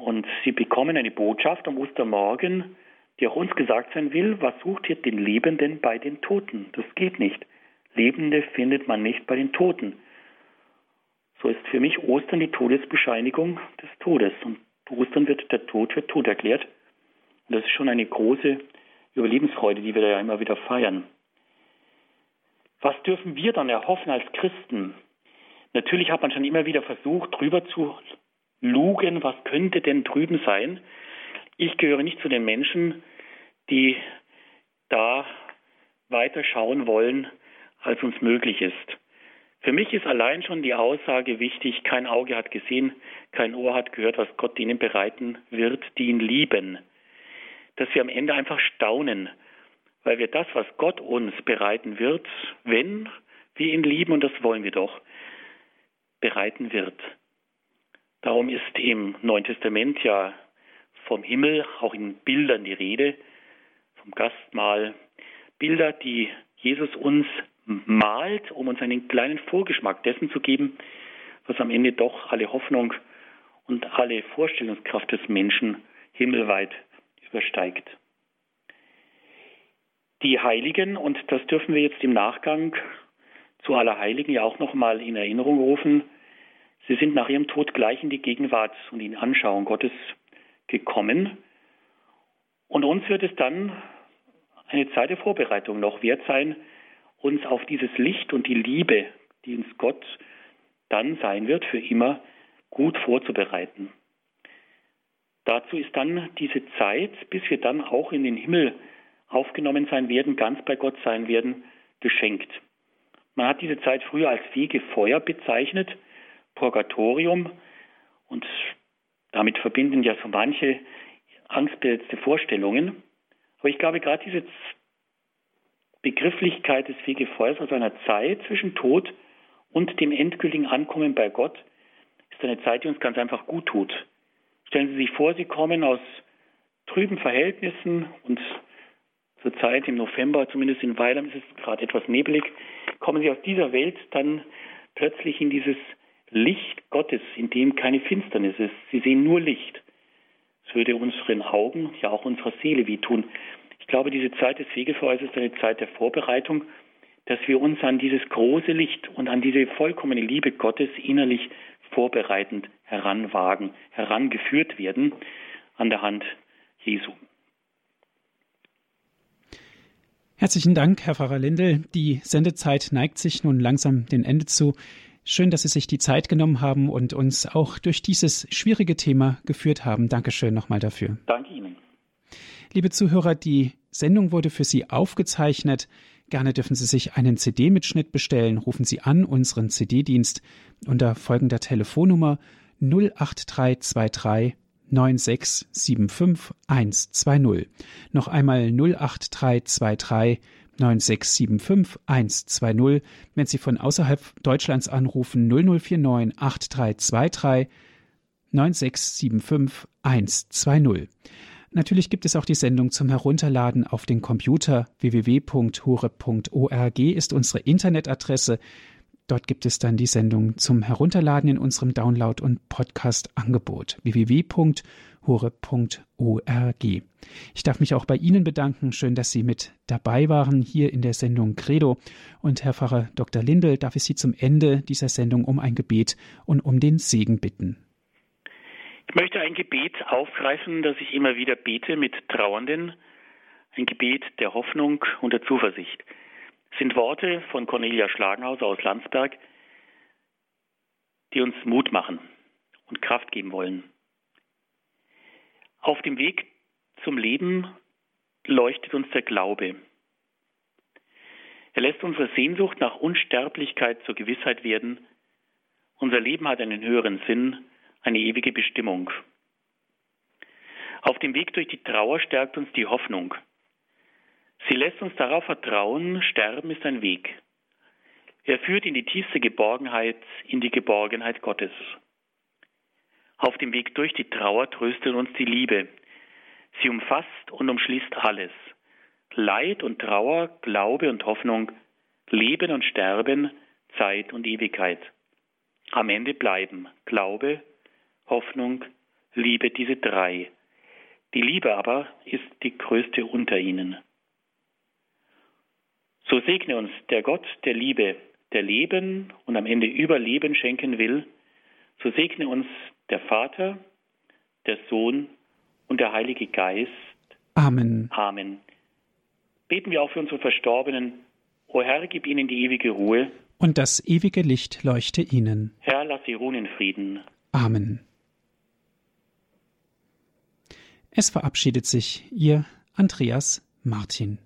Und sie bekommen eine Botschaft am Ostermorgen, die auch uns gesagt sein will, was sucht ihr den Lebenden bei den Toten? Das geht nicht. Lebende findet man nicht bei den Toten. So ist für mich Ostern die Todesbescheinigung des Todes. Und Ostern wird der Tod für tot erklärt. Und das ist schon eine große Überlebensfreude, die wir da ja immer wieder feiern. Was dürfen wir dann erhoffen als Christen? Natürlich hat man schon immer wieder versucht, drüber zu lugen, was könnte denn drüben sein. Ich gehöre nicht zu den Menschen, die da weiter schauen wollen, als uns möglich ist. Für mich ist allein schon die Aussage wichtig, kein Auge hat gesehen, kein Ohr hat gehört, was Gott denen bereiten wird, die ihn lieben. Dass wir am Ende einfach staunen, weil wir das, was Gott uns bereiten wird, wenn wir ihn lieben, und das wollen wir doch, bereiten wird. Darum ist im Neuen Testament ja vom Himmel auch in Bildern die Rede, vom Gastmahl. Bilder, die Jesus uns malt, um uns einen kleinen Vorgeschmack dessen zu geben, was am Ende doch alle Hoffnung und alle Vorstellungskraft des Menschen himmelweit übersteigt. Die Heiligen, und das dürfen wir jetzt im Nachgang zu aller Heiligen ja auch nochmal in Erinnerung rufen, Sie sind nach ihrem Tod gleich in die Gegenwart und in Anschauung Gottes gekommen. Und uns wird es dann eine Zeit der Vorbereitung noch wert sein, uns auf dieses Licht und die Liebe, die uns Gott dann sein wird, für immer gut vorzubereiten. Dazu ist dann diese Zeit, bis wir dann auch in den Himmel aufgenommen sein werden, ganz bei Gott sein werden, geschenkt. Man hat diese Zeit früher als Fegefeuer bezeichnet, Purgatorium, und damit verbinden ja so manche angstbesetzte Vorstellungen. Aber ich glaube, gerade diese Begrifflichkeit des Fegefeuers aus einer Zeit zwischen Tod und dem endgültigen Ankommen bei Gott ist eine Zeit, die uns ganz einfach gut tut. Stellen Sie sich vor, Sie kommen aus trüben Verhältnissen und zur Zeit im November, zumindest in Weilheim ist es gerade etwas nebelig, kommen Sie aus dieser Welt dann plötzlich in dieses Licht Gottes, in dem keine Finsternis ist. Sie sehen nur Licht. Es würde unseren Augen, ja auch unserer Seele wehtun. Ich glaube, diese Zeit des Fegefeuers ist eine Zeit der Vorbereitung, dass wir uns an dieses große Licht und an diese vollkommene Liebe Gottes innerlich vorbereitend heranwagen, herangeführt werden an der Hand Jesu. Herzlichen Dank, Herr Pfarrer Lindel. Die Sendezeit neigt sich nun langsam dem Ende zu. Schön, dass Sie sich die Zeit genommen haben und uns auch durch dieses schwierige Thema geführt haben. Dankeschön nochmal dafür. Danke Ihnen. Liebe Zuhörer, die Sendung wurde für Sie aufgezeichnet. Gerne dürfen Sie sich einen CD-Mitschnitt bestellen. Rufen Sie an unseren CD-Dienst unter folgender Telefonnummer 08323 9675 120. Noch einmal 08323 9675 120. Wenn Sie von außerhalb Deutschlands anrufen 0049 8323 9675 120. Natürlich gibt es auch die Sendung zum Herunterladen auf den Computer. www.hore.org ist unsere Internetadresse. Dort gibt es dann die Sendung zum Herunterladen in unserem Download- und Podcast-Angebot www.hore.org. Ich darf mich auch bei Ihnen bedanken. Schön, dass Sie mit dabei waren hier in der Sendung Credo. Und Herr Pfarrer Dr. Lindel, darf ich Sie zum Ende dieser Sendung um ein Gebet und um den Segen bitten. Ich möchte ein Gebet aufgreifen, das ich immer wieder bete mit Trauernden, ein Gebet der Hoffnung und der Zuversicht. Sind Worte von Cornelia Schlagenhauser aus Landsberg, die uns Mut machen und Kraft geben wollen. Auf dem Weg zum Leben leuchtet uns der Glaube. Er lässt unsere Sehnsucht nach Unsterblichkeit zur Gewissheit werden. Unser Leben hat einen höheren Sinn eine ewige Bestimmung. Auf dem Weg durch die Trauer stärkt uns die Hoffnung. Sie lässt uns darauf vertrauen, Sterben ist ein Weg. Er führt in die tiefste Geborgenheit, in die Geborgenheit Gottes. Auf dem Weg durch die Trauer tröstet uns die Liebe. Sie umfasst und umschließt alles. Leid und Trauer, Glaube und Hoffnung, Leben und Sterben, Zeit und Ewigkeit. Am Ende bleiben Glaube, Hoffnung, Liebe, diese drei. Die Liebe aber ist die größte unter ihnen. So segne uns der Gott der Liebe, der Leben und am Ende Überleben schenken will. So segne uns der Vater, der Sohn und der Heilige Geist. Amen. Amen. Beten wir auch für unsere Verstorbenen. O Herr, gib ihnen die ewige Ruhe. Und das ewige Licht leuchte ihnen. Herr, lass sie ruhen in Frieden. Amen. Es verabschiedet sich Ihr Andreas Martin.